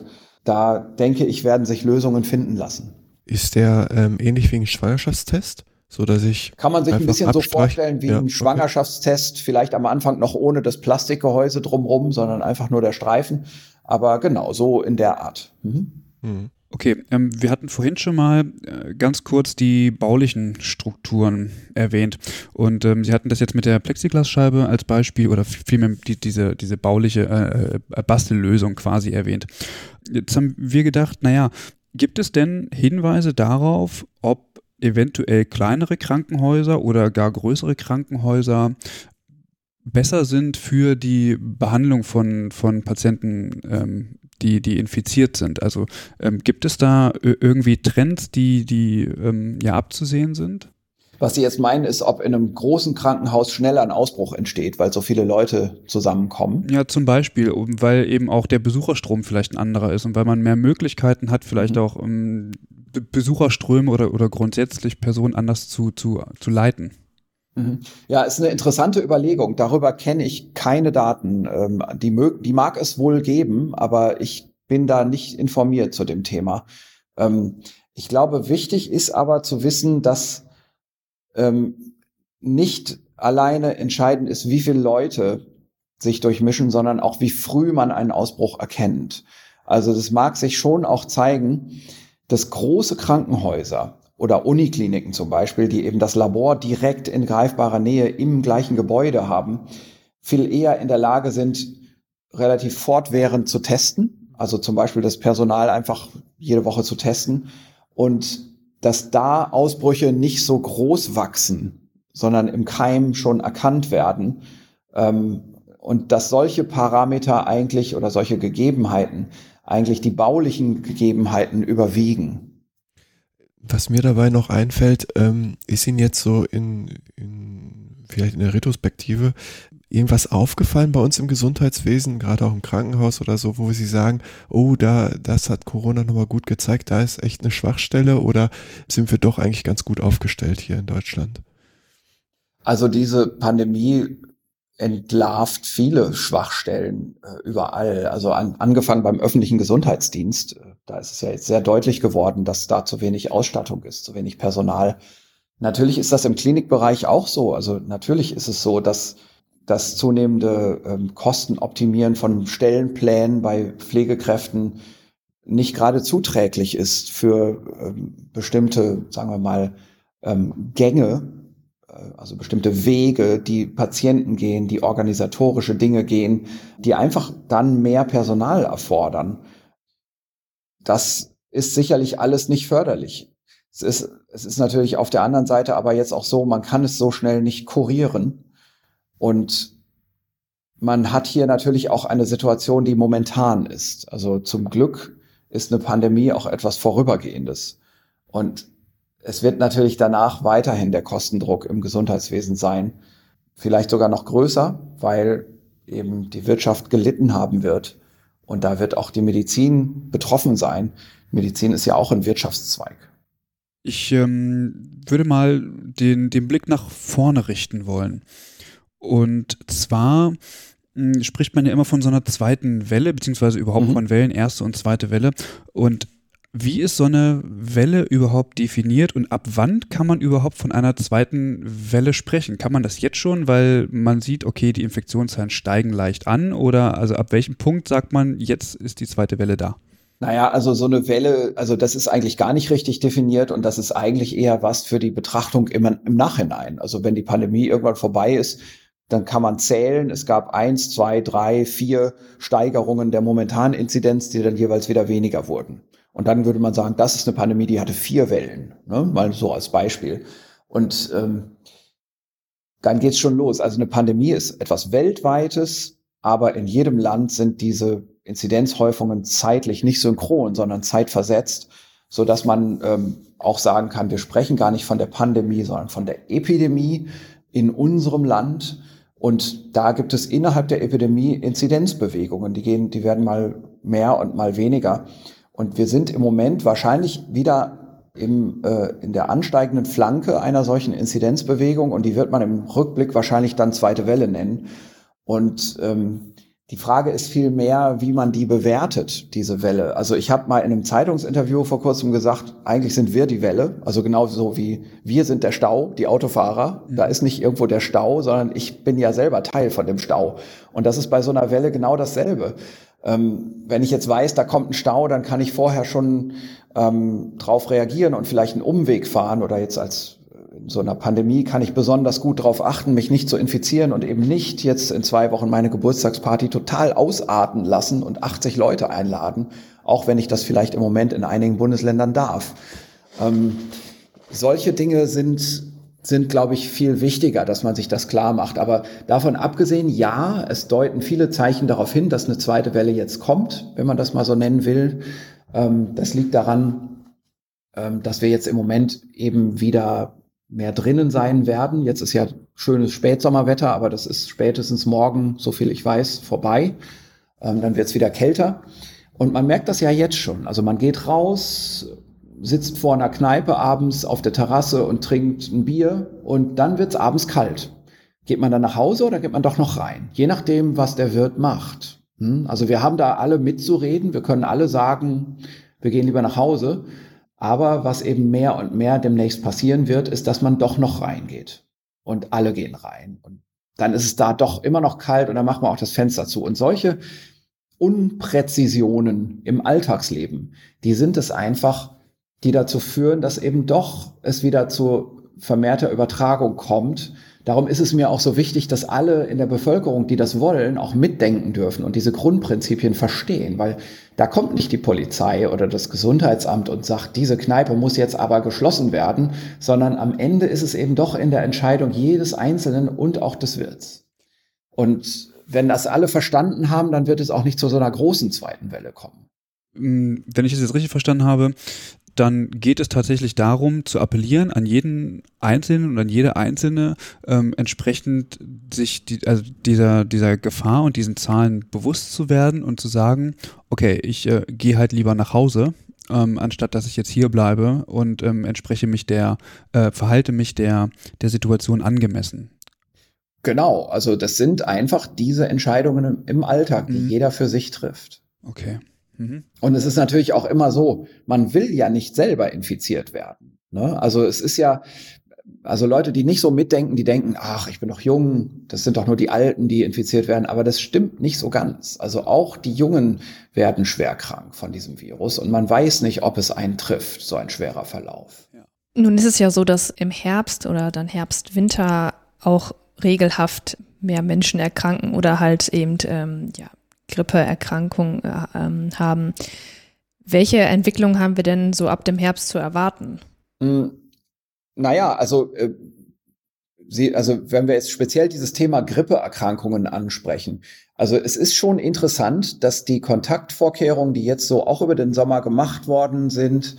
Da denke ich, werden sich Lösungen finden lassen. Ist der ähm, ähnlich wie ein Schwangerschaftstest? So dass ich Kann man sich ein bisschen so vorstellen wie ja, ein Schwangerschaftstest, okay. vielleicht am Anfang noch ohne das Plastikgehäuse drumrum, sondern einfach nur der Streifen. Aber genau, so in der Art. Mhm. Mhm. Okay, ähm, wir hatten vorhin schon mal äh, ganz kurz die baulichen Strukturen erwähnt und ähm, Sie hatten das jetzt mit der Plexiglasscheibe als Beispiel oder vielmehr die, diese, diese bauliche äh, äh, Bastellösung quasi erwähnt. Jetzt haben wir gedacht, naja, gibt es denn Hinweise darauf, ob eventuell kleinere Krankenhäuser oder gar größere Krankenhäuser besser sind für die Behandlung von, von Patienten, ähm, die, die infiziert sind. Also ähm, gibt es da irgendwie Trends, die, die ähm, ja abzusehen sind? Was Sie jetzt meinen, ist, ob in einem großen Krankenhaus schneller ein Ausbruch entsteht, weil so viele Leute zusammenkommen. Ja, zum Beispiel, weil eben auch der Besucherstrom vielleicht ein anderer ist und weil man mehr Möglichkeiten hat, vielleicht mhm. auch um, ähm, Besucherströme oder, oder grundsätzlich Personen anders zu, zu, zu leiten. Mhm. Ja, ist eine interessante Überlegung. Darüber kenne ich keine Daten. Ähm, die, die mag es wohl geben, aber ich bin da nicht informiert zu dem Thema. Ähm, ich glaube, wichtig ist aber zu wissen, dass ähm, nicht alleine entscheidend ist, wie viele Leute sich durchmischen, sondern auch wie früh man einen Ausbruch erkennt. Also das mag sich schon auch zeigen, dass große Krankenhäuser oder Unikliniken zum Beispiel, die eben das Labor direkt in greifbarer Nähe im gleichen Gebäude haben, viel eher in der Lage sind, relativ fortwährend zu testen. Also zum Beispiel das Personal einfach jede Woche zu testen und dass da Ausbrüche nicht so groß wachsen, sondern im Keim schon erkannt werden. Ähm, und dass solche Parameter eigentlich oder solche Gegebenheiten eigentlich die baulichen Gegebenheiten überwiegen. Was mir dabei noch einfällt, ähm, ist Ihnen jetzt so in, in vielleicht in der Retrospektive irgendwas aufgefallen bei uns im Gesundheitswesen, gerade auch im Krankenhaus oder so, wo Sie sagen, oh, da, das hat Corona nochmal gut gezeigt, da ist echt eine Schwachstelle oder sind wir doch eigentlich ganz gut aufgestellt hier in Deutschland? Also diese Pandemie entlarvt viele Schwachstellen äh, überall. Also an, angefangen beim öffentlichen Gesundheitsdienst. Äh, da ist es ja jetzt sehr deutlich geworden, dass da zu wenig Ausstattung ist, zu wenig Personal. Natürlich ist das im Klinikbereich auch so. Also natürlich ist es so, dass das zunehmende ähm, Kostenoptimieren von Stellenplänen bei Pflegekräften nicht gerade zuträglich ist für ähm, bestimmte, sagen wir mal, ähm, Gänge, äh, also bestimmte Wege, die Patienten gehen, die organisatorische Dinge gehen, die einfach dann mehr Personal erfordern. Das ist sicherlich alles nicht förderlich. Es ist, es ist natürlich auf der anderen Seite aber jetzt auch so, man kann es so schnell nicht kurieren. Und man hat hier natürlich auch eine Situation, die momentan ist. Also zum Glück ist eine Pandemie auch etwas Vorübergehendes. Und es wird natürlich danach weiterhin der Kostendruck im Gesundheitswesen sein. Vielleicht sogar noch größer, weil eben die Wirtschaft gelitten haben wird. Und da wird auch die Medizin betroffen sein. Medizin ist ja auch ein Wirtschaftszweig. Ich ähm, würde mal den, den Blick nach vorne richten wollen. Und zwar mh, hm, spricht man ja immer von so einer zweiten Welle, beziehungsweise überhaupt mhm. von Wellen, erste und zweite Welle. Und wie ist so eine Welle überhaupt definiert und ab wann kann man überhaupt von einer zweiten Welle sprechen? Kann man das jetzt schon, weil man sieht, okay, die Infektionszahlen steigen leicht an oder also ab welchem Punkt sagt man, jetzt ist die zweite Welle da? Naja, also so eine Welle, also das ist eigentlich gar nicht richtig definiert und das ist eigentlich eher was für die Betrachtung im, im Nachhinein. Also wenn die Pandemie irgendwann vorbei ist, dann kann man zählen. Es gab eins, zwei, drei, vier Steigerungen der momentanen Inzidenz, die dann jeweils wieder weniger wurden. Und dann würde man sagen, das ist eine Pandemie, die hatte vier Wellen, ne? mal so als Beispiel. Und ähm, dann geht's schon los. Also eine Pandemie ist etwas Weltweites, aber in jedem Land sind diese Inzidenzhäufungen zeitlich nicht synchron, sondern zeitversetzt, so dass man ähm, auch sagen kann, wir sprechen gar nicht von der Pandemie, sondern von der Epidemie in unserem Land. Und da gibt es innerhalb der Epidemie Inzidenzbewegungen, die gehen, die werden mal mehr und mal weniger. Und wir sind im Moment wahrscheinlich wieder im, äh, in der ansteigenden Flanke einer solchen Inzidenzbewegung und die wird man im Rückblick wahrscheinlich dann zweite Welle nennen. Und ähm, die Frage ist viel mehr, wie man die bewertet, diese Welle. Also ich habe mal in einem Zeitungsinterview vor kurzem gesagt, eigentlich sind wir die Welle, also genauso wie wir sind der Stau, die Autofahrer. Da ist nicht irgendwo der Stau, sondern ich bin ja selber Teil von dem Stau. Und das ist bei so einer Welle genau dasselbe. Ähm, wenn ich jetzt weiß, da kommt ein Stau, dann kann ich vorher schon ähm, drauf reagieren und vielleicht einen Umweg fahren oder jetzt als in so einer Pandemie kann ich besonders gut darauf achten, mich nicht zu infizieren und eben nicht jetzt in zwei Wochen meine Geburtstagsparty total ausarten lassen und 80 Leute einladen, auch wenn ich das vielleicht im Moment in einigen Bundesländern darf. Ähm, solche Dinge sind sind, glaube ich, viel wichtiger, dass man sich das klar macht. Aber davon abgesehen, ja, es deuten viele Zeichen darauf hin, dass eine zweite Welle jetzt kommt, wenn man das mal so nennen will. Ähm, das liegt daran, ähm, dass wir jetzt im Moment eben wieder mehr drinnen sein werden. Jetzt ist ja schönes Spätsommerwetter, aber das ist spätestens morgen, so viel ich weiß, vorbei. Ähm, dann wird es wieder kälter. Und man merkt das ja jetzt schon. Also man geht raus, sitzt vor einer Kneipe abends auf der Terrasse und trinkt ein Bier und dann wird's abends kalt. Geht man dann nach Hause oder geht man doch noch rein? Je nachdem, was der Wirt macht. Hm? Also wir haben da alle mitzureden. Wir können alle sagen, wir gehen lieber nach Hause. Aber was eben mehr und mehr demnächst passieren wird, ist, dass man doch noch reingeht. Und alle gehen rein. Und dann ist es da doch immer noch kalt und dann macht man auch das Fenster zu. Und solche Unpräzisionen im Alltagsleben, die sind es einfach, die dazu führen, dass eben doch es wieder zu vermehrter Übertragung kommt. Darum ist es mir auch so wichtig, dass alle in der Bevölkerung, die das wollen, auch mitdenken dürfen und diese Grundprinzipien verstehen, weil da kommt nicht die Polizei oder das Gesundheitsamt und sagt, diese Kneipe muss jetzt aber geschlossen werden, sondern am Ende ist es eben doch in der Entscheidung jedes Einzelnen und auch des Wirts. Und wenn das alle verstanden haben, dann wird es auch nicht zu so einer großen zweiten Welle kommen. Hm, wenn ich es jetzt richtig verstanden habe, dann geht es tatsächlich darum, zu appellieren an jeden Einzelnen und an jede Einzelne, ähm, entsprechend sich die, also dieser, dieser Gefahr und diesen Zahlen bewusst zu werden und zu sagen, okay, ich äh, gehe halt lieber nach Hause, ähm, anstatt dass ich jetzt hier bleibe und ähm, entspreche mich der, äh, verhalte mich der, der Situation angemessen. Genau, also das sind einfach diese Entscheidungen im Alltag, die mhm. jeder für sich trifft. Okay. Mhm. Und es ist natürlich auch immer so, man will ja nicht selber infiziert werden. Ne? Also es ist ja, also Leute, die nicht so mitdenken, die denken, ach, ich bin doch jung, das sind doch nur die Alten, die infiziert werden, aber das stimmt nicht so ganz. Also auch die Jungen werden schwer krank von diesem Virus und man weiß nicht, ob es einen trifft, so ein schwerer Verlauf. Ja. Nun ist es ja so, dass im Herbst oder dann Herbst, Winter auch regelhaft mehr Menschen erkranken oder halt eben ähm, ja, Grippeerkrankung äh, ähm, haben. Welche Entwicklung haben wir denn so ab dem Herbst zu erwarten? Hm, naja, also, äh, Sie, also wenn wir jetzt speziell dieses Thema Grippeerkrankungen ansprechen, also es ist schon interessant, dass die Kontaktvorkehrungen, die jetzt so auch über den Sommer gemacht worden sind,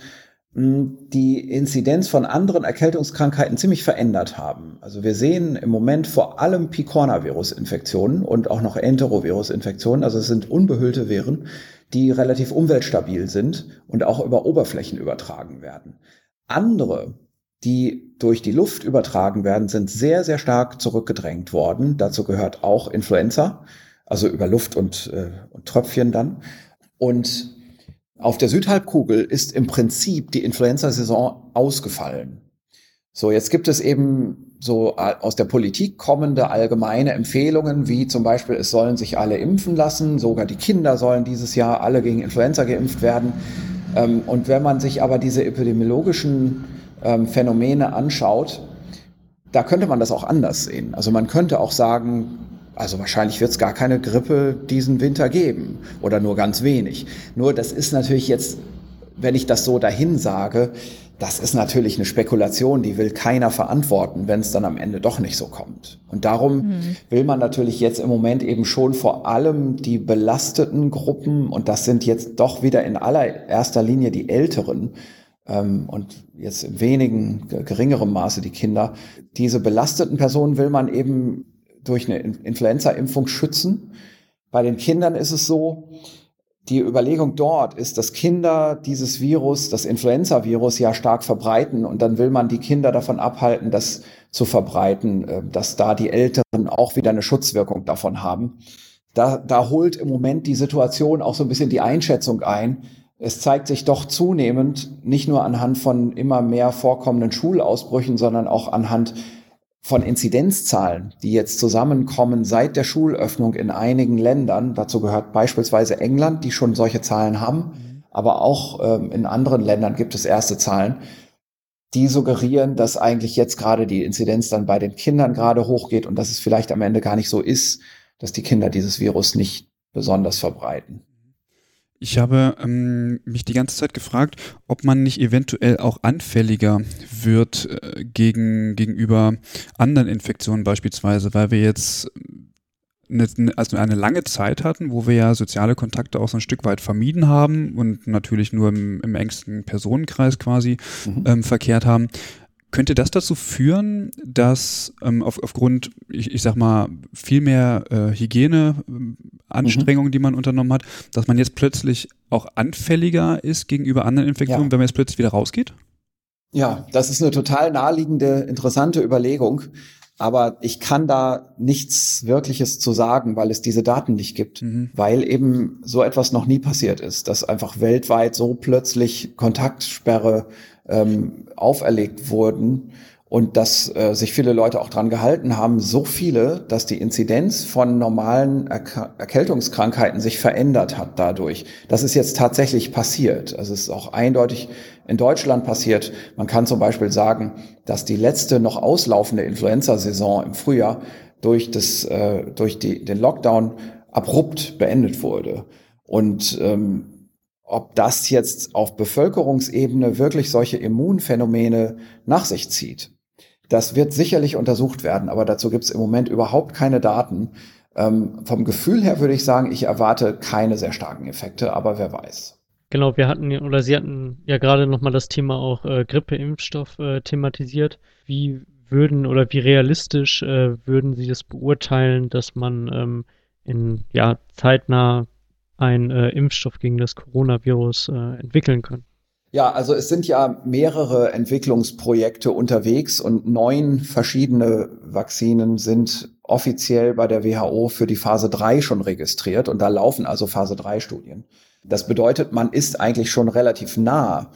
die Inzidenz von anderen Erkältungskrankheiten ziemlich verändert haben. Also wir sehen im Moment vor allem Picornavirus-Infektionen und auch noch Enterovirus-Infektionen. Also es sind unbehüllte Viren, die relativ umweltstabil sind und auch über Oberflächen übertragen werden. Andere, die durch die Luft übertragen werden, sind sehr, sehr stark zurückgedrängt worden. Dazu gehört auch Influenza, also über Luft und, äh, und Tröpfchen dann. Und auf der Südhalbkugel ist im Prinzip die Influenza-Saison ausgefallen. So, jetzt gibt es eben so aus der Politik kommende allgemeine Empfehlungen, wie zum Beispiel, es sollen sich alle impfen lassen, sogar die Kinder sollen dieses Jahr alle gegen Influenza geimpft werden. Ähm, und wenn man sich aber diese epidemiologischen ähm, Phänomene anschaut, da könnte man das auch anders sehen. Also man könnte auch sagen, also wahrscheinlich wird es gar keine Grippe diesen Winter geben oder nur ganz wenig. Nur das ist natürlich jetzt, wenn ich das so dahin sage, das ist natürlich eine Spekulation, die will keiner verantworten, wenn es dann am Ende doch nicht so kommt. Und darum mhm. will man natürlich jetzt im Moment eben schon vor allem die belasteten Gruppen, und das sind jetzt doch wieder in allererster Linie die Älteren, ähm, und jetzt in wenigen geringerem Maße die Kinder. Diese belasteten Personen will man eben durch eine Influenza-Impfung schützen. Bei den Kindern ist es so, die Überlegung dort ist, dass Kinder dieses Virus, das Influenza-Virus ja stark verbreiten und dann will man die Kinder davon abhalten, das zu verbreiten, äh, dass da die Älteren auch wieder eine Schutzwirkung davon haben. Da, da holt im Moment die Situation auch so ein bisschen die Einschätzung ein. Es zeigt sich doch zunehmend, nicht nur anhand von immer mehr vorkommenden Schulausbrüchen, sondern auch anhand von Inzidenzzahlen, die jetzt zusammenkommen seit der Schulöffnung in einigen Ländern, dazu gehört beispielsweise England, die schon solche Zahlen haben, mhm. aber auch ähm, in anderen Ländern gibt es erste Zahlen, die suggerieren, dass eigentlich jetzt gerade die Inzidenz dann bei den Kindern gerade hochgeht und dass es vielleicht am Ende gar nicht so ist, dass die Kinder dieses Virus nicht besonders verbreiten. Ich habe ähm, mich die ganze Zeit gefragt, ob man nicht eventuell auch anfälliger wird äh, gegen, gegenüber anderen Infektionen beispielsweise, weil wir jetzt eine, also eine lange Zeit hatten, wo wir ja soziale Kontakte auch so ein Stück weit vermieden haben und natürlich nur im, im engsten Personenkreis quasi mhm. ähm, verkehrt haben. Könnte das dazu führen, dass ähm, auf, aufgrund, ich, ich sag mal, viel mehr äh, Hygieneanstrengungen, mhm. die man unternommen hat, dass man jetzt plötzlich auch anfälliger ist gegenüber anderen Infektionen, ja. wenn man jetzt plötzlich wieder rausgeht? Ja, das ist eine total naheliegende, interessante Überlegung. Aber ich kann da nichts Wirkliches zu sagen, weil es diese Daten nicht gibt, mhm. weil eben so etwas noch nie passiert ist, dass einfach weltweit so plötzlich Kontaktsperre ähm, auferlegt wurden und dass äh, sich viele Leute auch dran gehalten haben, so viele, dass die Inzidenz von normalen Erk Erkältungskrankheiten sich verändert hat dadurch. Das ist jetzt tatsächlich passiert. Also es ist auch eindeutig in Deutschland passiert. Man kann zum Beispiel sagen, dass die letzte noch auslaufende Influenza-Saison im Frühjahr durch, das, äh, durch die, den Lockdown abrupt beendet wurde. Und ähm, ob das jetzt auf Bevölkerungsebene wirklich solche Immunphänomene nach sich zieht. Das wird sicherlich untersucht werden, aber dazu gibt es im Moment überhaupt keine Daten. Ähm, vom Gefühl her würde ich sagen, ich erwarte keine sehr starken Effekte, aber wer weiß. Genau, wir hatten oder Sie hatten ja gerade nochmal das Thema auch äh, Grippeimpfstoff äh, thematisiert. Wie würden oder wie realistisch äh, würden Sie das beurteilen, dass man ähm, in ja zeitnah einen äh, Impfstoff gegen das Coronavirus äh, entwickeln können. Ja, also es sind ja mehrere Entwicklungsprojekte unterwegs und neun verschiedene Vakzinen sind offiziell bei der WHO für die Phase 3 schon registriert und da laufen also Phase 3 Studien. Das bedeutet, man ist eigentlich schon relativ nah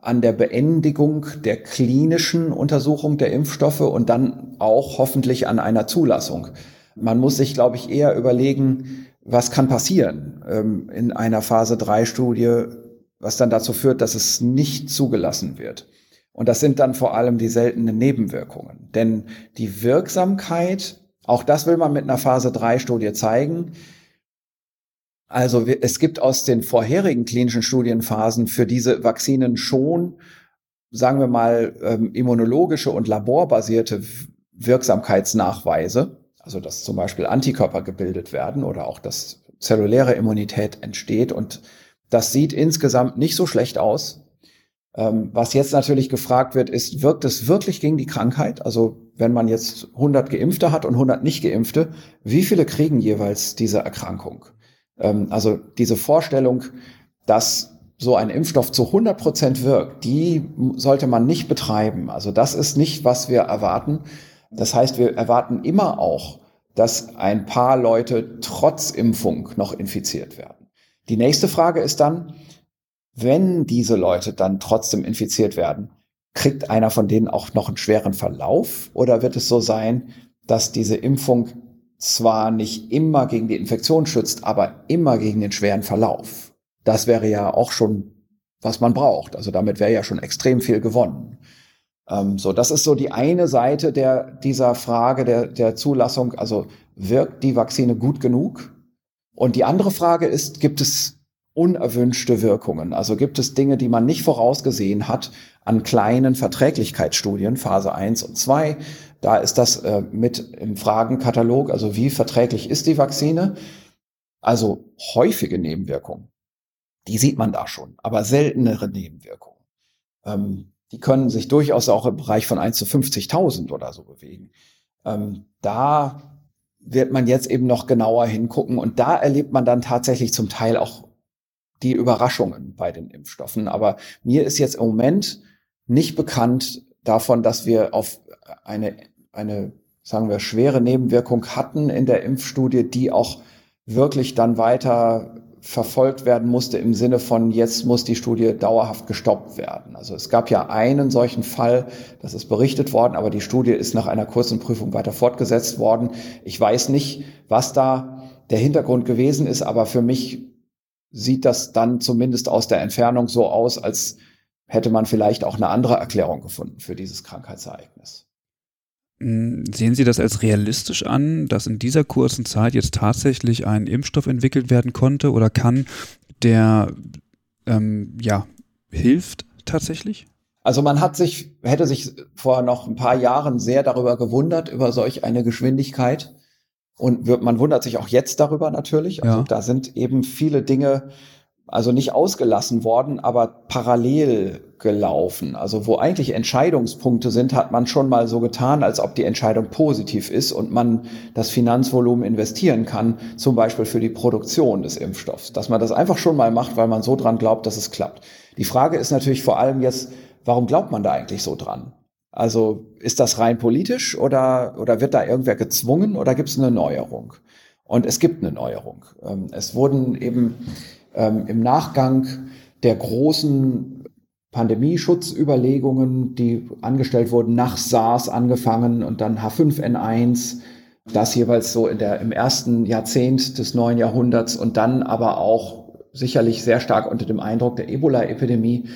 an der Beendigung der klinischen Untersuchung der Impfstoffe und dann auch hoffentlich an einer Zulassung. Man muss sich, glaube ich, eher überlegen, was kann passieren ähm, in einer Phase 3 Studie, was dann dazu führt, dass es nicht zugelassen wird. Und das sind dann vor allem die seltenen Nebenwirkungen. Denn die Wirksamkeit, auch das will man mit einer Phase 3 Studie zeigen. Also es gibt aus den vorherigen klinischen Studienphasen für diese Vakzinen schon, sagen wir mal, ähm, immunologische und laborbasierte Wirksamkeitsnachweise also dass zum Beispiel Antikörper gebildet werden oder auch dass zelluläre Immunität entsteht. Und das sieht insgesamt nicht so schlecht aus. Ähm, was jetzt natürlich gefragt wird, ist, wirkt es wirklich gegen die Krankheit? Also wenn man jetzt 100 Geimpfte hat und 100 nicht Geimpfte, wie viele kriegen jeweils diese Erkrankung? Ähm, also diese Vorstellung, dass so ein Impfstoff zu 100 Prozent wirkt, die sollte man nicht betreiben. Also das ist nicht, was wir erwarten. Das heißt, wir erwarten immer auch, dass ein paar Leute trotz Impfung noch infiziert werden. Die nächste Frage ist dann, wenn diese Leute dann trotzdem infiziert werden, kriegt einer von denen auch noch einen schweren Verlauf? Oder wird es so sein, dass diese Impfung zwar nicht immer gegen die Infektion schützt, aber immer gegen den schweren Verlauf? Das wäre ja auch schon, was man braucht. Also damit wäre ja schon extrem viel gewonnen. Ähm, so, das ist so die eine Seite der, dieser Frage der, der Zulassung. Also wirkt die Vakzine gut genug? Und die andere Frage ist, gibt es unerwünschte Wirkungen? Also gibt es Dinge, die man nicht vorausgesehen hat an kleinen Verträglichkeitsstudien, Phase 1 und 2? Da ist das äh, mit im Fragenkatalog, also wie verträglich ist die Vakzine? Also häufige Nebenwirkungen, die sieht man da schon, aber seltenere Nebenwirkungen. Ähm, die können sich durchaus auch im Bereich von 1 zu 50.000 oder so bewegen. Ähm, da wird man jetzt eben noch genauer hingucken und da erlebt man dann tatsächlich zum Teil auch die Überraschungen bei den Impfstoffen. Aber mir ist jetzt im Moment nicht bekannt davon, dass wir auf eine, eine, sagen wir, schwere Nebenwirkung hatten in der Impfstudie, die auch wirklich dann weiter verfolgt werden musste im Sinne von, jetzt muss die Studie dauerhaft gestoppt werden. Also es gab ja einen solchen Fall, das ist berichtet worden, aber die Studie ist nach einer kurzen Prüfung weiter fortgesetzt worden. Ich weiß nicht, was da der Hintergrund gewesen ist, aber für mich sieht das dann zumindest aus der Entfernung so aus, als hätte man vielleicht auch eine andere Erklärung gefunden für dieses Krankheitsereignis. Hm, sehen Sie das als realistisch an, dass in dieser kurzen Zeit jetzt tatsächlich ein Impfstoff entwickelt werden konnte oder kann, der ähm, ja hilft tatsächlich? Also man hat sich, hätte sich vor noch ein paar Jahren sehr darüber gewundert, über solch eine Geschwindigkeit. Und man wundert sich auch jetzt darüber natürlich. Also ja. da sind eben viele Dinge, also nicht ausgelassen worden, aber parallel gelaufen. Also wo eigentlich Entscheidungspunkte sind, hat man schon mal so getan, als ob die Entscheidung positiv ist und man das Finanzvolumen investieren kann, zum Beispiel für die Produktion des Impfstoffs. Dass man das einfach schon mal macht, weil man so dran glaubt, dass es klappt. Die Frage ist natürlich vor allem jetzt, warum glaubt man da eigentlich so dran? Also ist das rein politisch oder, oder wird da irgendwer gezwungen oder gibt es eine Neuerung? Und es gibt eine Neuerung. Ähm, es wurden eben ähm, im Nachgang der großen Pandemieschutzüberlegungen, die angestellt wurden, nach SARS angefangen und dann H5N1, das jeweils so in der, im ersten Jahrzehnt des neuen Jahrhunderts und dann aber auch sicherlich sehr stark unter dem Eindruck der Ebola-Epidemie,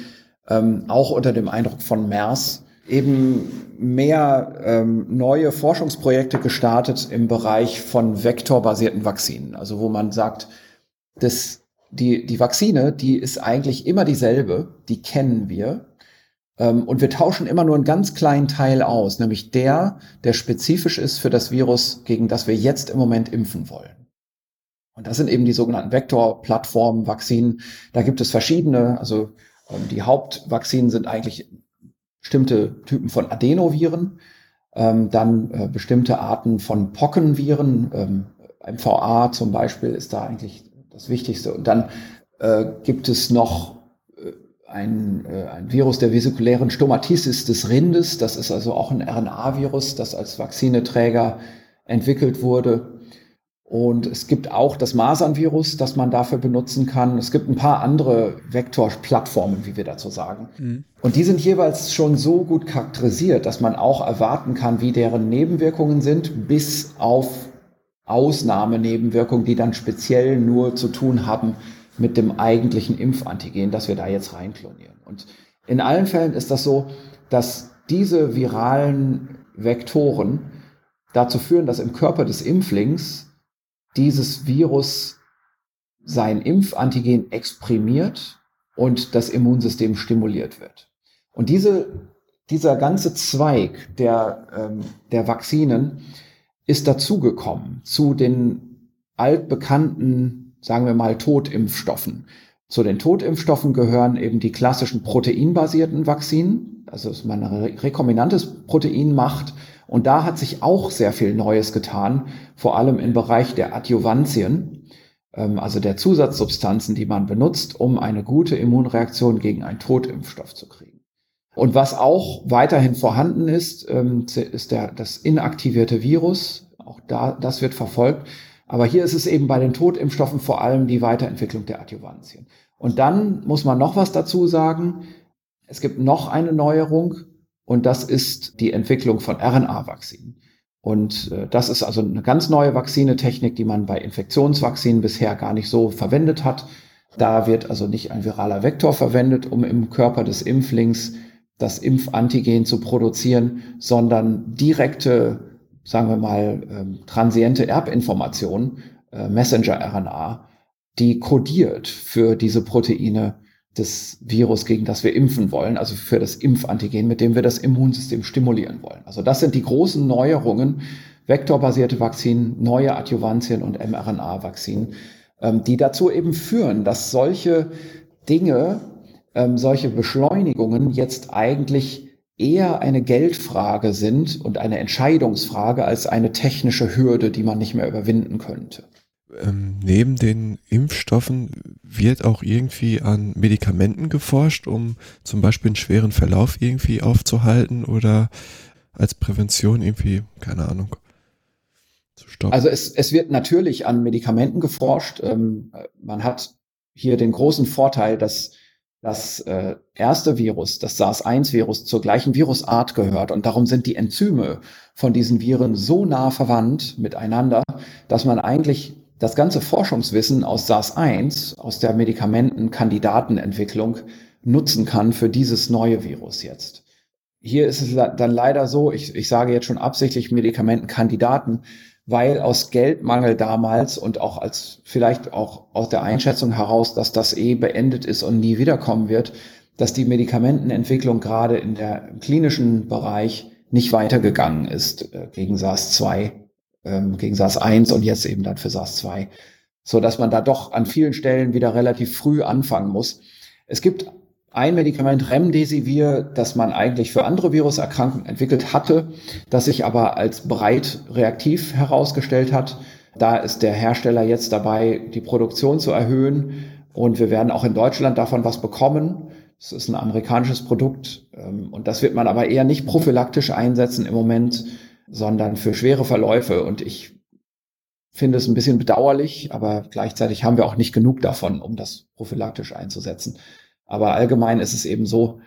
ähm, auch unter dem Eindruck von MERS, eben mehr ähm, neue Forschungsprojekte gestartet im Bereich von vektorbasierten Vakzinen. Also wo man sagt, das die, die Vakzine, die ist eigentlich immer dieselbe, die kennen wir. Ähm, und wir tauschen immer nur einen ganz kleinen Teil aus, nämlich der, der spezifisch ist für das Virus, gegen das wir jetzt im Moment impfen wollen. Und das sind eben die sogenannten Vektorplattformen, Vakzinen. Da gibt es verschiedene, also ähm, die Hauptvakzinen sind eigentlich bestimmte Typen von Adenoviren, ähm, dann äh, bestimmte Arten von Pockenviren, ähm, MVA zum Beispiel ist da eigentlich das Wichtigste. Und dann äh, gibt es noch äh, ein, äh, ein Virus der vesikulären Stomatitis des Rindes. Das ist also auch ein RNA-Virus, das als Vakzineträger entwickelt wurde. Und es gibt auch das Masernvirus, das man dafür benutzen kann. Es gibt ein paar andere Vektorplattformen, wie wir dazu sagen. Mhm. Und die sind jeweils schon so gut charakterisiert, dass man auch erwarten kann, wie deren Nebenwirkungen sind, bis auf Ausnahmenebenwirkungen, die dann speziell nur zu tun haben mit dem eigentlichen Impfantigen, das wir da jetzt reinklonieren. Und in allen Fällen ist das so, dass diese viralen Vektoren dazu führen, dass im Körper des Impflings dieses Virus sein Impfantigen exprimiert und das Immunsystem stimuliert wird. Und diese, dieser ganze Zweig der, ähm, der Vakzinen ist dazugekommen zu den altbekannten, sagen wir mal, Totimpfstoffen. Zu den Totimpfstoffen gehören eben die klassischen proteinbasierten Vakzinen, also dass man ein rekombinantes Protein macht. Und da hat sich auch sehr viel Neues getan, vor allem im Bereich der Adjuvantien, ähm, also der Zusatzsubstanzen, die man benutzt, um eine gute Immunreaktion gegen einen Totimpfstoff zu kriegen. Und was auch weiterhin vorhanden ist, ähm, ist der, das inaktivierte Virus. Auch da, das wird verfolgt. Aber hier ist es eben bei den Totimpfstoffen vor allem die Weiterentwicklung der Adjuvantien. Und dann muss man noch was dazu sagen. Es gibt noch eine Neuerung und das ist die Entwicklung von RNA-Vakzinen. Und äh, das ist also eine ganz neue Vakzinetechnik, die man bei Infektionsvakzinen bisher gar nicht so verwendet hat. Da wird also nicht ein viraler Vektor verwendet, um im Körper des Impflings das Impfantigen zu produzieren, sondern direkte, sagen wir mal, ähm, transiente Erbinformationen, äh, Messenger-RNA, die kodiert für diese Proteine des Virus, gegen das wir impfen wollen, also für das Impfantigen, mit dem wir das Immunsystem stimulieren wollen. Also das sind die großen Neuerungen, vektorbasierte Vakzinen, neue Adjuvantien und mRNA-Vakzinen, ähm, die dazu eben führen, dass solche Dinge ähm, solche Beschleunigungen jetzt eigentlich eher eine Geldfrage sind und eine Entscheidungsfrage als eine technische Hürde, die man nicht mehr überwinden könnte. Ähm, neben den Impfstoffen wird auch irgendwie an Medikamenten geforscht, um zum Beispiel einen schweren Verlauf irgendwie aufzuhalten oder als Prävention irgendwie, keine Ahnung, zu stoppen. Also es, es wird natürlich an Medikamenten geforscht. Ähm, man hat hier den großen Vorteil, dass das äh, erste Virus, das SARS-1-Virus, zur gleichen Virusart gehört. Und darum sind die Enzyme von diesen Viren so nah verwandt miteinander, dass man eigentlich das ganze Forschungswissen aus SARS-1, aus der Medikamentenkandidatenentwicklung, nutzen kann für dieses neue Virus jetzt. Hier ist es dann leider so, ich, ich sage jetzt schon absichtlich Medikamentenkandidaten, weil aus Geldmangel damals und auch als vielleicht auch aus der Einschätzung heraus, dass das eh beendet ist und nie wiederkommen wird, dass die Medikamentenentwicklung gerade in der klinischen Bereich nicht weitergegangen ist äh, gegen SARS-2, ähm, gegen SARS-1 und jetzt eben dann für SARS-2, so dass man da doch an vielen Stellen wieder relativ früh anfangen muss. Es gibt ein Medikament Remdesivir, das man eigentlich für andere Viruserkrankungen entwickelt hatte, das sich aber als breit reaktiv herausgestellt hat. Da ist der Hersteller jetzt dabei, die Produktion zu erhöhen und wir werden auch in Deutschland davon was bekommen. Es ist ein amerikanisches Produkt ähm, und das wird man aber eher nicht prophylaktisch einsetzen im Moment, sondern für schwere Verläufe. Und ich finde es ein bisschen bedauerlich, aber gleichzeitig haben wir auch nicht genug davon, um das prophylaktisch einzusetzen. Aber allgemein ist es eben so,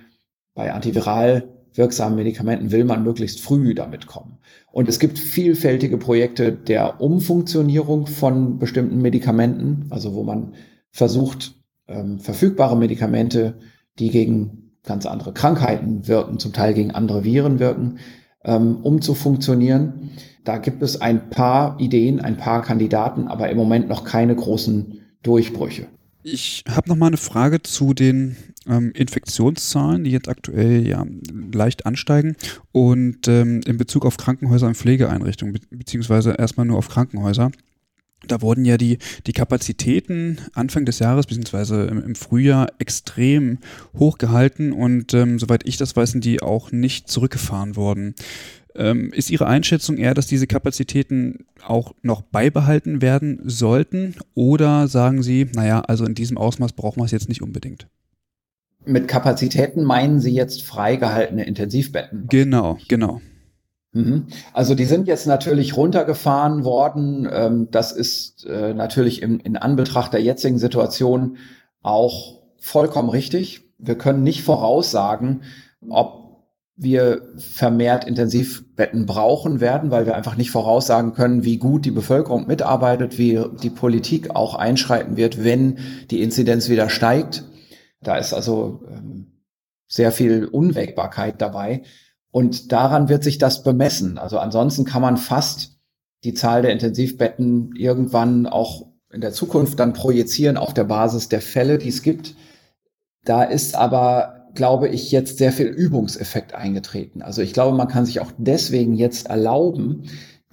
bei antiviral wirksamen Medikamenten will man möglichst früh damit kommen. Und es gibt vielfältige Projekte der Umfunktionierung von bestimmten Medikamenten, also wo man versucht, ähm, verfügbare Medikamente, die gegen ganz andere Krankheiten wirken, zum Teil gegen andere Viren wirken, ähm, umzufunktionieren. Da gibt es ein paar Ideen, ein paar Kandidaten, aber im Moment noch keine großen Durchbrüche. Ich habe noch mal eine Frage zu den ähm, Infektionszahlen, die jetzt aktuell ja leicht ansteigen und ähm, in Bezug auf Krankenhäuser und Pflegeeinrichtungen, be beziehungsweise erstmal nur auf Krankenhäuser. Da wurden ja die, die Kapazitäten Anfang des Jahres beziehungsweise im, Frühjahr extrem hochgehalten und ähm, soweit ich das weiß, sind die auch nicht zurückgefahren worden. Ähm, ist Ihre Einschätzung eher, dass diese Kapazitäten auch noch beibehalten werden sollten? Oder sagen Sie, naja, also in diesem Ausmaß brauchen wir es jetzt nicht unbedingt? Mit Kapazitäten meinen Sie jetzt freigehaltene Intensivbetten? Genau, genau. Mhm. Also die sind jetzt natürlich runtergefahren worden. Ähm, das ist äh, natürlich in Anbetracht der jetzigen Situation auch vollkommen richtig. Wir können nicht voraussagen, ob wir vermehrt Intensivbetten brauchen werden, weil wir einfach nicht voraussagen können, wie gut die Bevölkerung mitarbeitet, wie die Politik auch einschreiten wird, wenn die Inzidenz wieder steigt. Da ist also ähm, sehr viel Unwägbarkeit dabei. Und daran wird sich das bemessen. Also ansonsten kann man fast die Zahl der Intensivbetten irgendwann auch in der Zukunft dann projizieren auf der Basis der Fälle, die es gibt. Da ist aber glaube ich, jetzt sehr viel Übungseffekt eingetreten. Also ich glaube, man kann sich auch deswegen jetzt erlauben,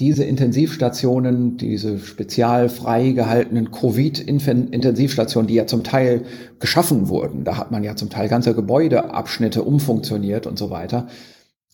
diese Intensivstationen, diese spezial frei gehaltenen Covid-Intensivstationen, die ja zum Teil geschaffen wurden, da hat man ja zum Teil ganze Gebäudeabschnitte umfunktioniert und so weiter.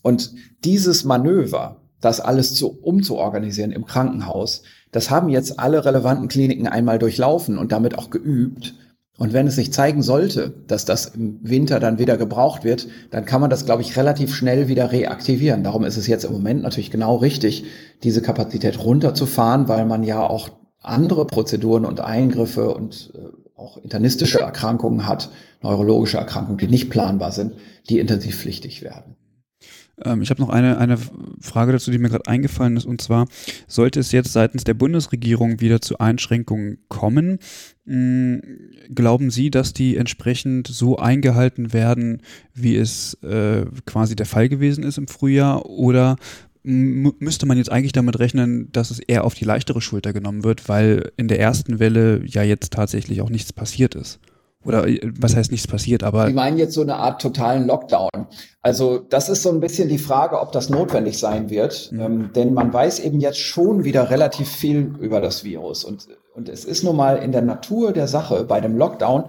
Und dieses Manöver, das alles zu, umzuorganisieren im Krankenhaus, das haben jetzt alle relevanten Kliniken einmal durchlaufen und damit auch geübt. Und wenn es sich zeigen sollte, dass das im Winter dann wieder gebraucht wird, dann kann man das, glaube ich, relativ schnell wieder reaktivieren. Darum ist es jetzt im Moment natürlich genau richtig, diese Kapazität runterzufahren, weil man ja auch andere Prozeduren und Eingriffe und äh, auch internistische Erkrankungen hat, neurologische Erkrankungen, die nicht planbar sind, die intensivpflichtig werden. Ähm, ich habe noch eine, eine Frage dazu, die mir gerade eingefallen ist, und zwar, sollte es jetzt seitens der Bundesregierung wieder zu Einschränkungen kommen, mh, hm, glauben Sie, dass die entsprechend so eingehalten werden, wie es äh, quasi der Fall gewesen ist im Frühjahr, oder müsste man jetzt eigentlich damit rechnen, dass es eher auf die leichtere Schulter genommen wird, weil in der ersten Welle ja jetzt tatsächlich auch nichts passiert ist? Oder äh, was heißt nichts passiert, aber. Sie meinen jetzt so eine Art totalen Lockdown. Also das ist so ein bisschen die Frage, ob das notwendig sein wird. Mhm. Ähm, denn man weiß eben jetzt schon wieder relativ viel über das Virus. Und, und es ist nun mal in der Natur der Sache bei dem Lockdown,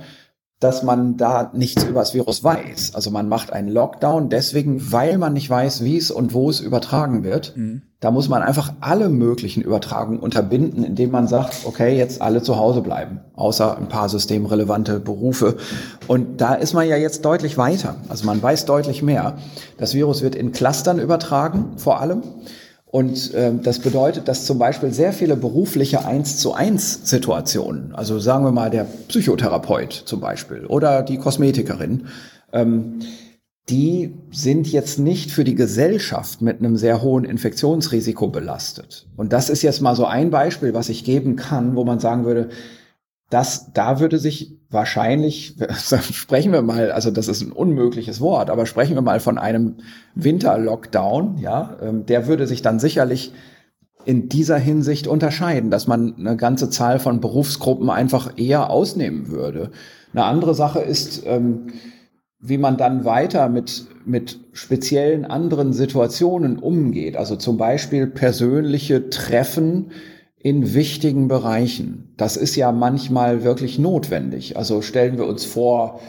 dass man da nichts über das Virus weiß. Also man macht einen Lockdown deswegen, weil man nicht weiß, wie es und wo es übertragen wird. Mhm. Da muss man einfach alle möglichen Übertragungen unterbinden, indem man sagt, okay, jetzt alle zu Hause bleiben, außer ein paar systemrelevante Berufe. Und da ist man ja jetzt deutlich weiter. Also man weiß deutlich mehr. Das Virus wird in Clustern übertragen, vor allem. Und ähm, das bedeutet, dass zum Beispiel sehr viele berufliche Eins zu eins Situationen, also sagen wir mal der Psychotherapeut zum Beispiel oder die Kosmetikerin, ähm, die sind jetzt nicht für die Gesellschaft mit einem sehr hohen Infektionsrisiko belastet. Und das ist jetzt mal so ein Beispiel, was ich geben kann, wo man sagen würde, dass da würde sich wahrscheinlich, sprechen wir mal, also das ist ein unmögliches Wort, aber sprechen wir mal von einem Winter-Lockdown, ja, ähm, der würde sich dann sicherlich in dieser Hinsicht unterscheiden, dass man eine ganze Zahl von Berufsgruppen einfach eher ausnehmen würde. Eine andere Sache ist, ähm, wie man dann weiter mit, mit speziellen anderen Situationen umgeht. Also zum Beispiel persönliche Treffen in wichtigen Bereichen. Das ist ja manchmal wirklich notwendig. Also stellen wir uns vor,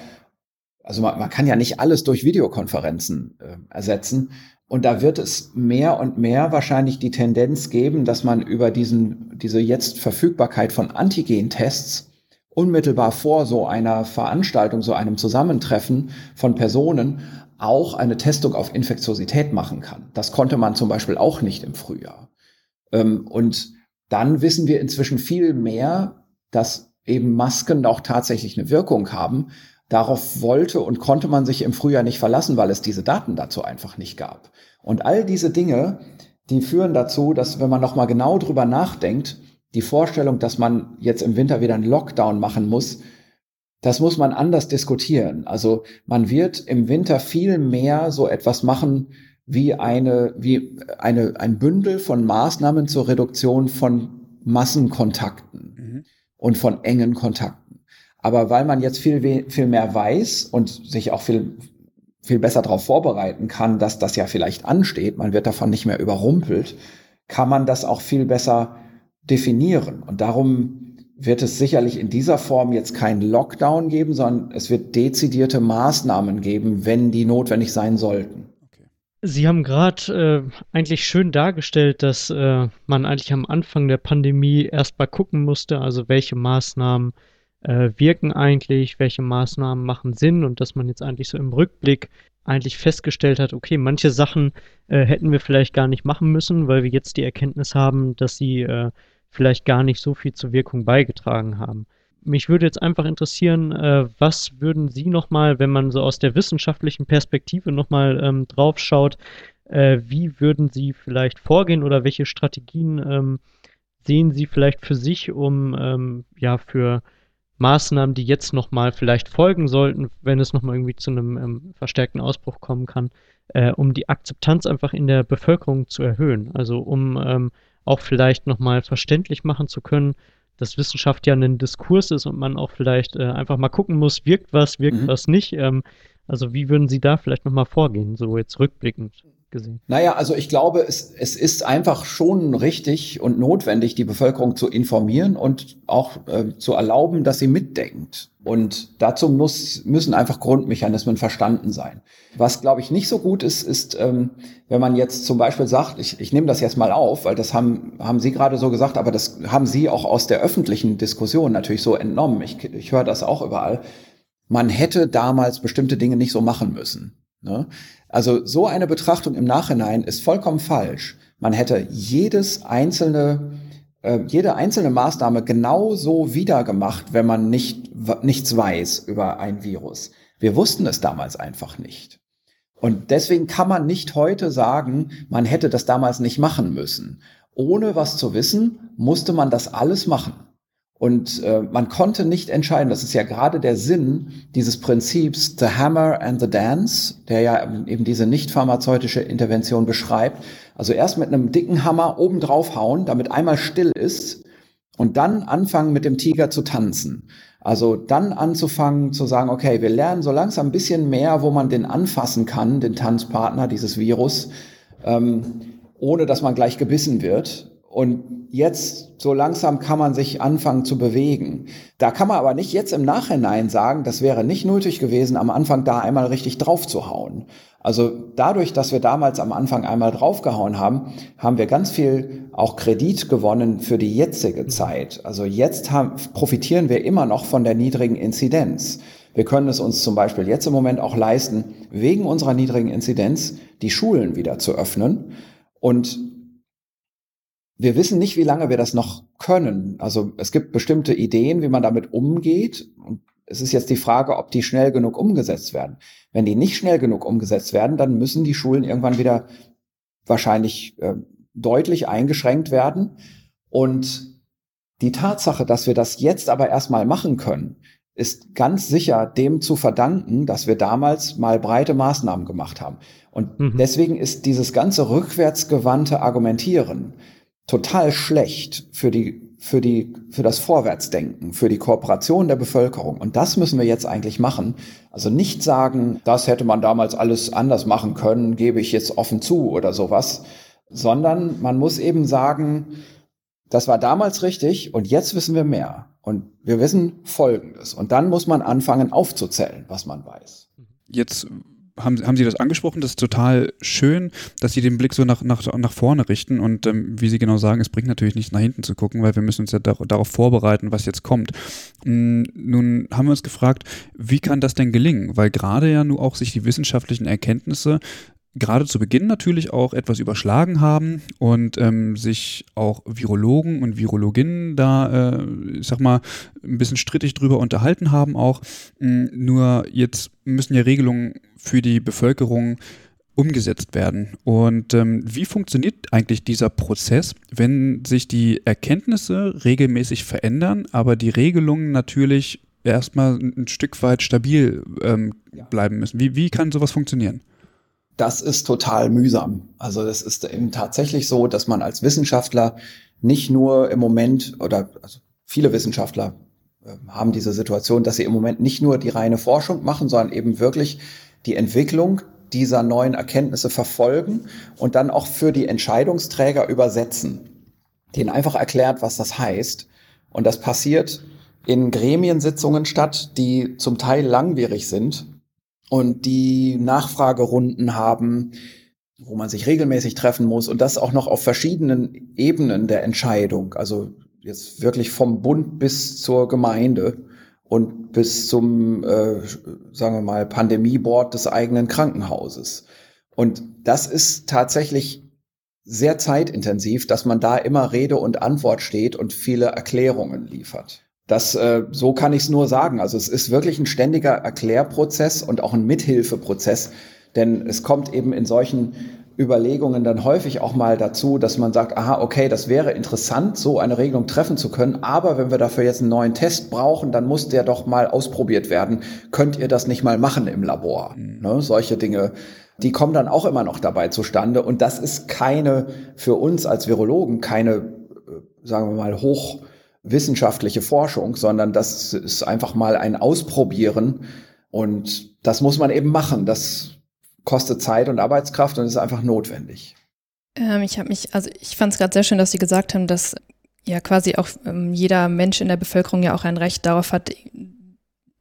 also man, man kann ja nicht alles durch Videokonferenzen äh, ersetzen. Und da wird es mehr und mehr wahrscheinlich die Tendenz geben, dass man über diesen, diese jetzt Verfügbarkeit von Antigen-Tests unmittelbar vor so einer Veranstaltung, so einem Zusammentreffen von Personen auch eine Testung auf Infektiosität machen kann. Das konnte man zum Beispiel auch nicht im Frühjahr. Ähm, und dann wissen wir inzwischen viel mehr, dass eben Masken auch tatsächlich eine Wirkung haben. Darauf wollte und konnte man sich im Frühjahr nicht verlassen, weil es diese Daten dazu einfach nicht gab. Und all diese Dinge, die führen dazu, dass wenn man noch mal genau drüber nachdenkt, die Vorstellung, dass man jetzt im Winter wieder einen Lockdown machen muss, das muss man anders diskutieren. Also man wird im Winter viel mehr so etwas machen wie eine, wie eine, ein Bündel von Maßnahmen zur Reduktion von Massenkontakten mhm. und von engen Kontakten. Aber weil man jetzt viel, viel mehr weiß und sich auch viel, viel besser darauf vorbereiten kann, dass das ja vielleicht ansteht, man wird davon nicht mehr überrumpelt, kann man das auch viel besser definieren. Und darum wird es sicherlich in dieser Form jetzt keinen Lockdown geben, sondern es wird dezidierte Maßnahmen geben, wenn die notwendig sein sollten. Sie haben gerade äh, eigentlich schön dargestellt, dass äh, man eigentlich am Anfang der Pandemie erst mal gucken musste, also welche Maßnahmen äh, wirken eigentlich, welche Maßnahmen machen Sinn und dass man jetzt eigentlich so im Rückblick eigentlich festgestellt hat, okay, manche Sachen äh, hätten wir vielleicht gar nicht machen müssen, weil wir jetzt die Erkenntnis haben, dass sie äh, vielleicht gar nicht so viel zur Wirkung beigetragen haben. Mich würde jetzt einfach interessieren, äh, was würden Sie nochmal, wenn man so aus der wissenschaftlichen Perspektive nochmal ähm, drauf schaut, äh, wie würden Sie vielleicht vorgehen oder welche Strategien ähm, sehen Sie vielleicht für sich, um ähm, ja für Maßnahmen, die jetzt nochmal vielleicht folgen sollten, wenn es nochmal irgendwie zu einem ähm, verstärkten Ausbruch kommen kann, äh, um die Akzeptanz einfach in der Bevölkerung zu erhöhen. Also um ähm, auch vielleicht nochmal verständlich machen zu können, dass Wissenschaft ja ein Diskurs ist und man auch vielleicht äh, einfach mal gucken muss, wirkt was, wirkt mhm. was nicht. Ähm, also wie würden Sie da vielleicht nochmal vorgehen, so jetzt rückblickend? Gesehen? Naja, also ich glaube, es, es ist einfach schon richtig und notwendig, die Bevölkerung zu informieren und auch äh, zu erlauben, dass sie mitdenkt. Und dazu muss, müssen einfach Grundmechanismen verstanden sein. Was, glaube ich, nicht so gut ist, ist, ähm, wenn man jetzt zum Beispiel sagt, ich, ich nehme das jetzt mal auf, weil das haben, haben Sie gerade so gesagt, aber das haben Sie auch aus der öffentlichen Diskussion natürlich so entnommen. Ich, ich höre das auch überall. Man hätte damals bestimmte Dinge nicht so machen müssen. Ne? Also so eine Betrachtung im Nachhinein ist vollkommen falsch. Man hätte jedes einzelne, äh, jede einzelne Maßnahme genauso wieder gemacht, wenn man nicht, nichts weiß über ein Virus. Wir wussten es damals einfach nicht. Und deswegen kann man nicht heute sagen, man hätte das damals nicht machen müssen. Ohne was zu wissen, musste man das alles machen. Und äh, man konnte nicht entscheiden, das ist ja gerade der Sinn dieses Prinzips The Hammer and the Dance, der ja eben diese nicht pharmazeutische Intervention beschreibt. Also erst mit einem dicken Hammer oben drauf hauen, damit einmal still ist und dann anfangen mit dem Tiger zu tanzen. Also dann anzufangen zu sagen, okay, wir lernen so langsam ein bisschen mehr, wo man den anfassen kann, den Tanzpartner, dieses Virus, ähm, ohne dass man gleich gebissen wird. Und jetzt so langsam kann man sich anfangen zu bewegen. Da kann man aber nicht jetzt im Nachhinein sagen, das wäre nicht nötig gewesen, am Anfang da einmal richtig drauf zu hauen. Also dadurch, dass wir damals am Anfang einmal draufgehauen haben, haben wir ganz viel auch Kredit gewonnen für die jetzige Zeit. Also jetzt haben, profitieren wir immer noch von der niedrigen Inzidenz. Wir können es uns zum Beispiel jetzt im Moment auch leisten, wegen unserer niedrigen Inzidenz die Schulen wieder zu öffnen. Und wir wissen nicht, wie lange wir das noch können. Also es gibt bestimmte Ideen, wie man damit umgeht. Und es ist jetzt die Frage, ob die schnell genug umgesetzt werden. Wenn die nicht schnell genug umgesetzt werden, dann müssen die Schulen irgendwann wieder wahrscheinlich äh, deutlich eingeschränkt werden. Und die Tatsache, dass wir das jetzt aber erstmal machen können, ist ganz sicher dem zu verdanken, dass wir damals mal breite Maßnahmen gemacht haben. Und mhm. deswegen ist dieses ganze rückwärtsgewandte Argumentieren, total schlecht für die für die für das Vorwärtsdenken, für die Kooperation der Bevölkerung und das müssen wir jetzt eigentlich machen. Also nicht sagen, das hätte man damals alles anders machen können, gebe ich jetzt offen zu oder sowas, sondern man muss eben sagen, das war damals richtig und jetzt wissen wir mehr. Und wir wissen Folgendes. Und dann muss man anfangen aufzuzählen, was man weiß. Jetzt haben, haben Sie das angesprochen, das ist total schön, dass Sie den Blick so nach, nach, nach vorne richten und ähm, wie Sie genau sagen, es bringt natürlich nichts nach hinten zu gucken, weil wir müssen uns ja dar darauf vorbereiten, was jetzt kommt. Mm, nun haben wir uns gefragt, wie kann das denn gelingen? Weil gerade ja nur auch sich die wissenschaftlichen Erkenntnisse gerade zu Beginn natürlich auch etwas überschlagen haben und ähm, sich auch Virologen und Virologinnen da, äh, ich sag mal, ein bisschen strittig drüber unterhalten haben auch. Ähm, nur jetzt müssen ja Regelungen für die Bevölkerung umgesetzt werden. Und ähm, wie funktioniert eigentlich dieser Prozess, wenn sich die Erkenntnisse regelmäßig verändern, aber die Regelungen natürlich erstmal ein Stück weit stabil ähm, bleiben müssen? Wie, wie kann sowas funktionieren? das ist total mühsam. Also es ist eben tatsächlich so, dass man als Wissenschaftler nicht nur im Moment oder also viele Wissenschaftler äh, haben diese Situation, dass sie im Moment nicht nur die reine Forschung machen, sondern eben wirklich die Entwicklung dieser neuen Erkenntnisse verfolgen und dann auch für die Entscheidungsträger übersetzen, denen einfach erklärt, was das heißt. Und das passiert in Gremiensitzungen statt, die zum Teil langwierig sind und die Nachfragerunden haben, wo man sich regelmäßig treffen muss und das auch noch auf verschiedenen Ebenen der Entscheidung, also jetzt wirklich vom Bund bis zur Gemeinde und bis zum, äh, sagen wir mal, Pandemieboard des eigenen Krankenhauses. Und das ist tatsächlich sehr zeitintensiv, dass man da immer Rede und Antwort steht und viele Erklärungen liefert. Das, äh, so kann ich es nur sagen. Also es ist wirklich ein ständiger Erklärprozess und auch ein Mithilfeprozess, denn es kommt eben in solchen Überlegungen dann häufig auch mal dazu, dass man sagt, aha, okay, das wäre interessant, so eine Regelung treffen zu können, aber wenn wir dafür jetzt einen neuen Test brauchen, dann muss der doch mal ausprobiert werden. Könnt ihr das nicht mal machen im Labor? Mhm. Ne, solche Dinge, die kommen dann auch immer noch dabei zustande und das ist keine, für uns als Virologen, keine, äh, sagen wir mal, hoch wissenschaftliche Forschung, sondern das ist einfach mal ein Ausprobieren. Und das muss man eben machen. Das kostet Zeit und Arbeitskraft und ist einfach notwendig. Ähm, ich habe mich, also ich fand es gerade sehr schön, dass Sie gesagt haben, dass ja quasi auch ähm, jeder Mensch in der Bevölkerung ja auch ein Recht darauf hat,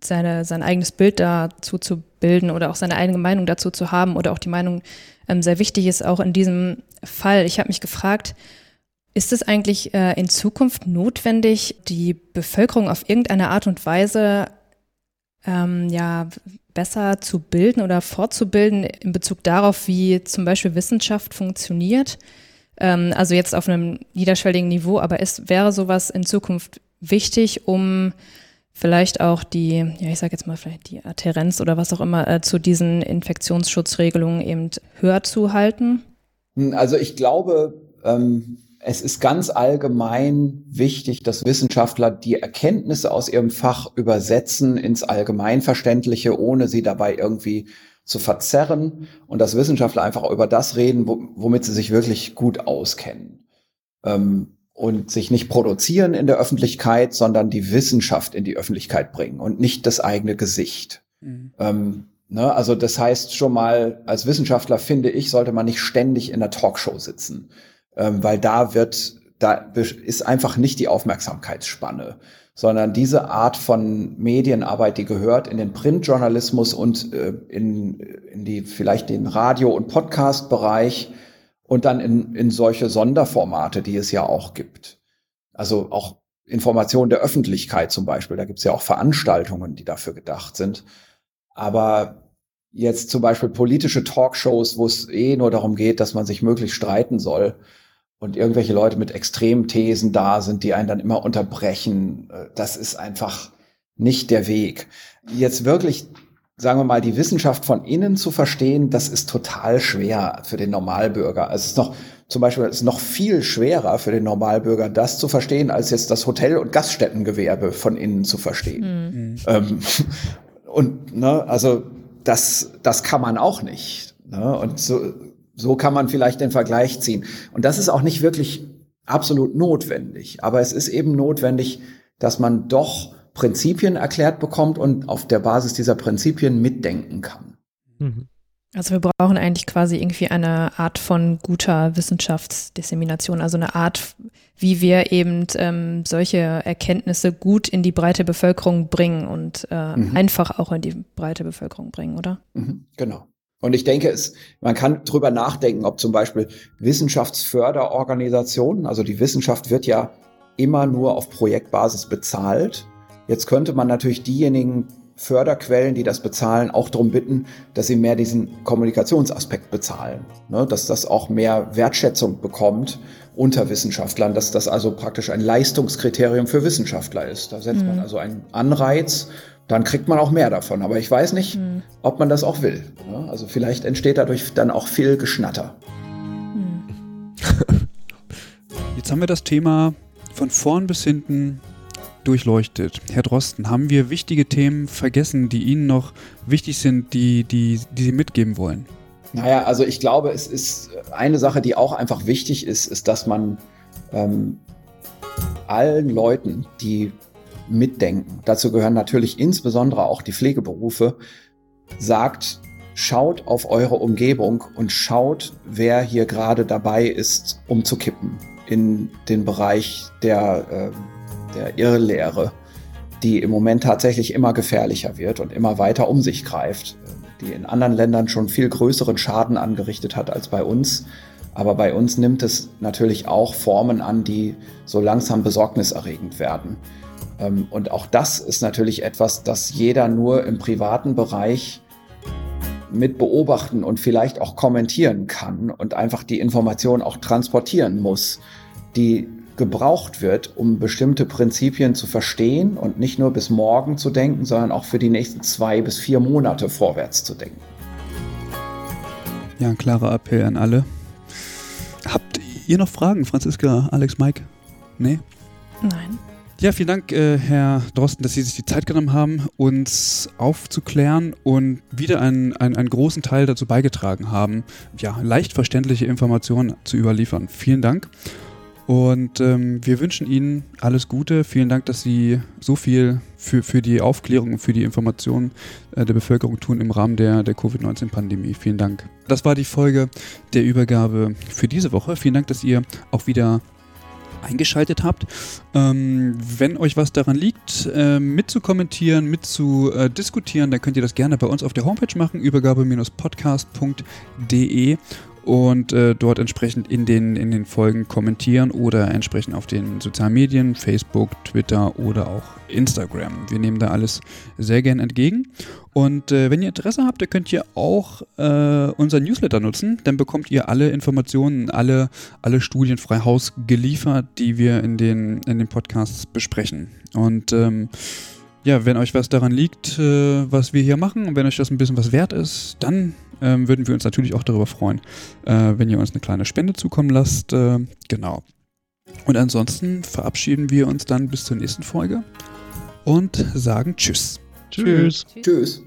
seine, sein eigenes Bild dazu zu bilden oder auch seine eigene Meinung dazu zu haben oder auch die Meinung ähm, sehr wichtig ist, auch in diesem Fall. Ich habe mich gefragt, ist es eigentlich äh, in Zukunft notwendig, die Bevölkerung auf irgendeine Art und Weise ähm, ja, besser zu bilden oder fortzubilden in Bezug darauf, wie zum Beispiel Wissenschaft funktioniert? Ähm, also jetzt auf einem niederschwelligen Niveau, aber ist, wäre sowas in Zukunft wichtig, um vielleicht auch die, ja, ich sage jetzt mal vielleicht die Adherenz oder was auch immer äh, zu diesen Infektionsschutzregelungen eben höher zu halten? Also ich glaube, ähm es ist ganz allgemein wichtig, dass Wissenschaftler die Erkenntnisse aus ihrem Fach übersetzen ins Allgemeinverständliche, ohne sie dabei irgendwie zu verzerren und dass Wissenschaftler einfach über das reden, womit sie sich wirklich gut auskennen. Ähm, und sich nicht produzieren in der Öffentlichkeit, sondern die Wissenschaft in die Öffentlichkeit bringen und nicht das eigene Gesicht. Mhm. Ähm, ne, also das heißt schon mal, als Wissenschaftler finde ich, sollte man nicht ständig in der Talkshow sitzen ähm, weil da wird, da ist einfach nicht die Aufmerksamkeitsspanne, sondern diese Art von Medienarbeit, die gehört in den Printjournalismus und äh, in, in die vielleicht den Radio- und Podcast-Bereich und dann in, in solche Sonderformate, die es ja auch gibt. Also auch Information der Öffentlichkeit zum Beispiel. Da gibt es ja auch Veranstaltungen, die dafür gedacht sind. Aber jetzt zum Beispiel politische Talkshows, wo es eh nur darum geht, dass man sich möglichst streiten soll, und irgendwelche Leute mit Extremthesen da sind, die einen dann immer unterbrechen. Äh, das ist einfach nicht der Weg. Jetzt wirklich, sagen wir mal, die Wissenschaft von innen zu verstehen, das ist total schwer für den Normalbürger. Also es ist noch, zum Beispiel, es ist noch viel schwerer für den Normalbürger, das zu verstehen, als jetzt das Hotel- und Gaststättengewerbe von innen zu verstehen. Mhm. Ähm, und, ne, also, das, das kann man auch nicht. Ne? Und so, so kann man vielleicht den Vergleich ziehen. Und das ist auch nicht wirklich absolut notwendig. Aber es ist eben notwendig, dass man doch Prinzipien erklärt bekommt und auf der Basis dieser Prinzipien mitdenken kann. Mhm. Also wir brauchen eigentlich quasi irgendwie eine Art von guter Wissenschaftsdissemination, also eine Art, wie wir eben ähm, solche Erkenntnisse gut in die breite Bevölkerung bringen und äh, mhm. einfach auch in die breite Bevölkerung bringen, oder? Mhm, genau. Und ich denke, es, man kann drüber nachdenken, ob zum Beispiel Wissenschaftsförderorganisationen, also die Wissenschaft wird ja immer nur auf Projektbasis bezahlt. Jetzt könnte man natürlich diejenigen Förderquellen, die das bezahlen, auch darum bitten, dass sie mehr diesen Kommunikationsaspekt bezahlen. Ne? Dass das auch mehr Wertschätzung bekommt unter Wissenschaftlern, dass das also praktisch ein Leistungskriterium für Wissenschaftler ist. Da setzt mhm. man also einen Anreiz, dann kriegt man auch mehr davon. Aber ich weiß nicht, mhm. ob man das auch will. Also vielleicht entsteht dadurch dann auch viel Geschnatter. Mhm. Jetzt haben wir das Thema von vorn bis hinten durchleuchtet. Herr Drosten, haben wir wichtige Themen vergessen, die Ihnen noch wichtig sind, die, die, die Sie mitgeben wollen? Naja, also ich glaube, es ist eine Sache, die auch einfach wichtig ist, ist, dass man ähm, allen Leuten, die mitdenken, dazu gehören natürlich insbesondere auch die Pflegeberufe, sagt, schaut auf eure Umgebung und schaut, wer hier gerade dabei ist, umzukippen in den Bereich der äh, der Irrlehre, die im Moment tatsächlich immer gefährlicher wird und immer weiter um sich greift, die in anderen Ländern schon viel größeren Schaden angerichtet hat als bei uns. Aber bei uns nimmt es natürlich auch Formen an, die so langsam besorgniserregend werden. Ähm, und auch das ist natürlich etwas, das jeder nur im privaten Bereich mit beobachten und vielleicht auch kommentieren kann und einfach die Information auch transportieren muss, die gebraucht wird, um bestimmte Prinzipien zu verstehen und nicht nur bis morgen zu denken, sondern auch für die nächsten zwei bis vier Monate vorwärts zu denken. Ja, ein klarer Appell an alle. Habt ihr noch Fragen, Franziska, Alex, Mike? Nee? Nein. Ja, vielen Dank, äh, Herr Drosten, dass Sie sich die Zeit genommen haben, uns aufzuklären und wieder einen, einen, einen großen Teil dazu beigetragen haben, ja, leicht verständliche Informationen zu überliefern. Vielen Dank. Und ähm, wir wünschen Ihnen alles Gute. Vielen Dank, dass Sie so viel für, für die Aufklärung und für die Information äh, der Bevölkerung tun im Rahmen der, der Covid-19-Pandemie. Vielen Dank. Das war die Folge der Übergabe für diese Woche. Vielen Dank, dass ihr auch wieder eingeschaltet habt. Ähm, wenn euch was daran liegt, äh, mitzukommentieren, mitzudiskutieren, dann könnt ihr das gerne bei uns auf der Homepage machen, übergabe-podcast.de und äh, dort entsprechend in den, in den Folgen kommentieren oder entsprechend auf den sozialen Medien, Facebook, Twitter oder auch Instagram. Wir nehmen da alles sehr gern entgegen. Und äh, wenn ihr Interesse habt, dann könnt ihr auch äh, unser Newsletter nutzen. Dann bekommt ihr alle Informationen, alle, alle Studien frei Haus geliefert, die wir in den, in den Podcasts besprechen. Und ähm, ja, wenn euch was daran liegt, äh, was wir hier machen und wenn euch das ein bisschen was wert ist, dann ähm, würden wir uns natürlich auch darüber freuen, äh, wenn ihr uns eine kleine Spende zukommen lasst. Äh, genau. Und ansonsten verabschieden wir uns dann bis zur nächsten Folge und sagen Tschüss. Tschüss. Tschüss.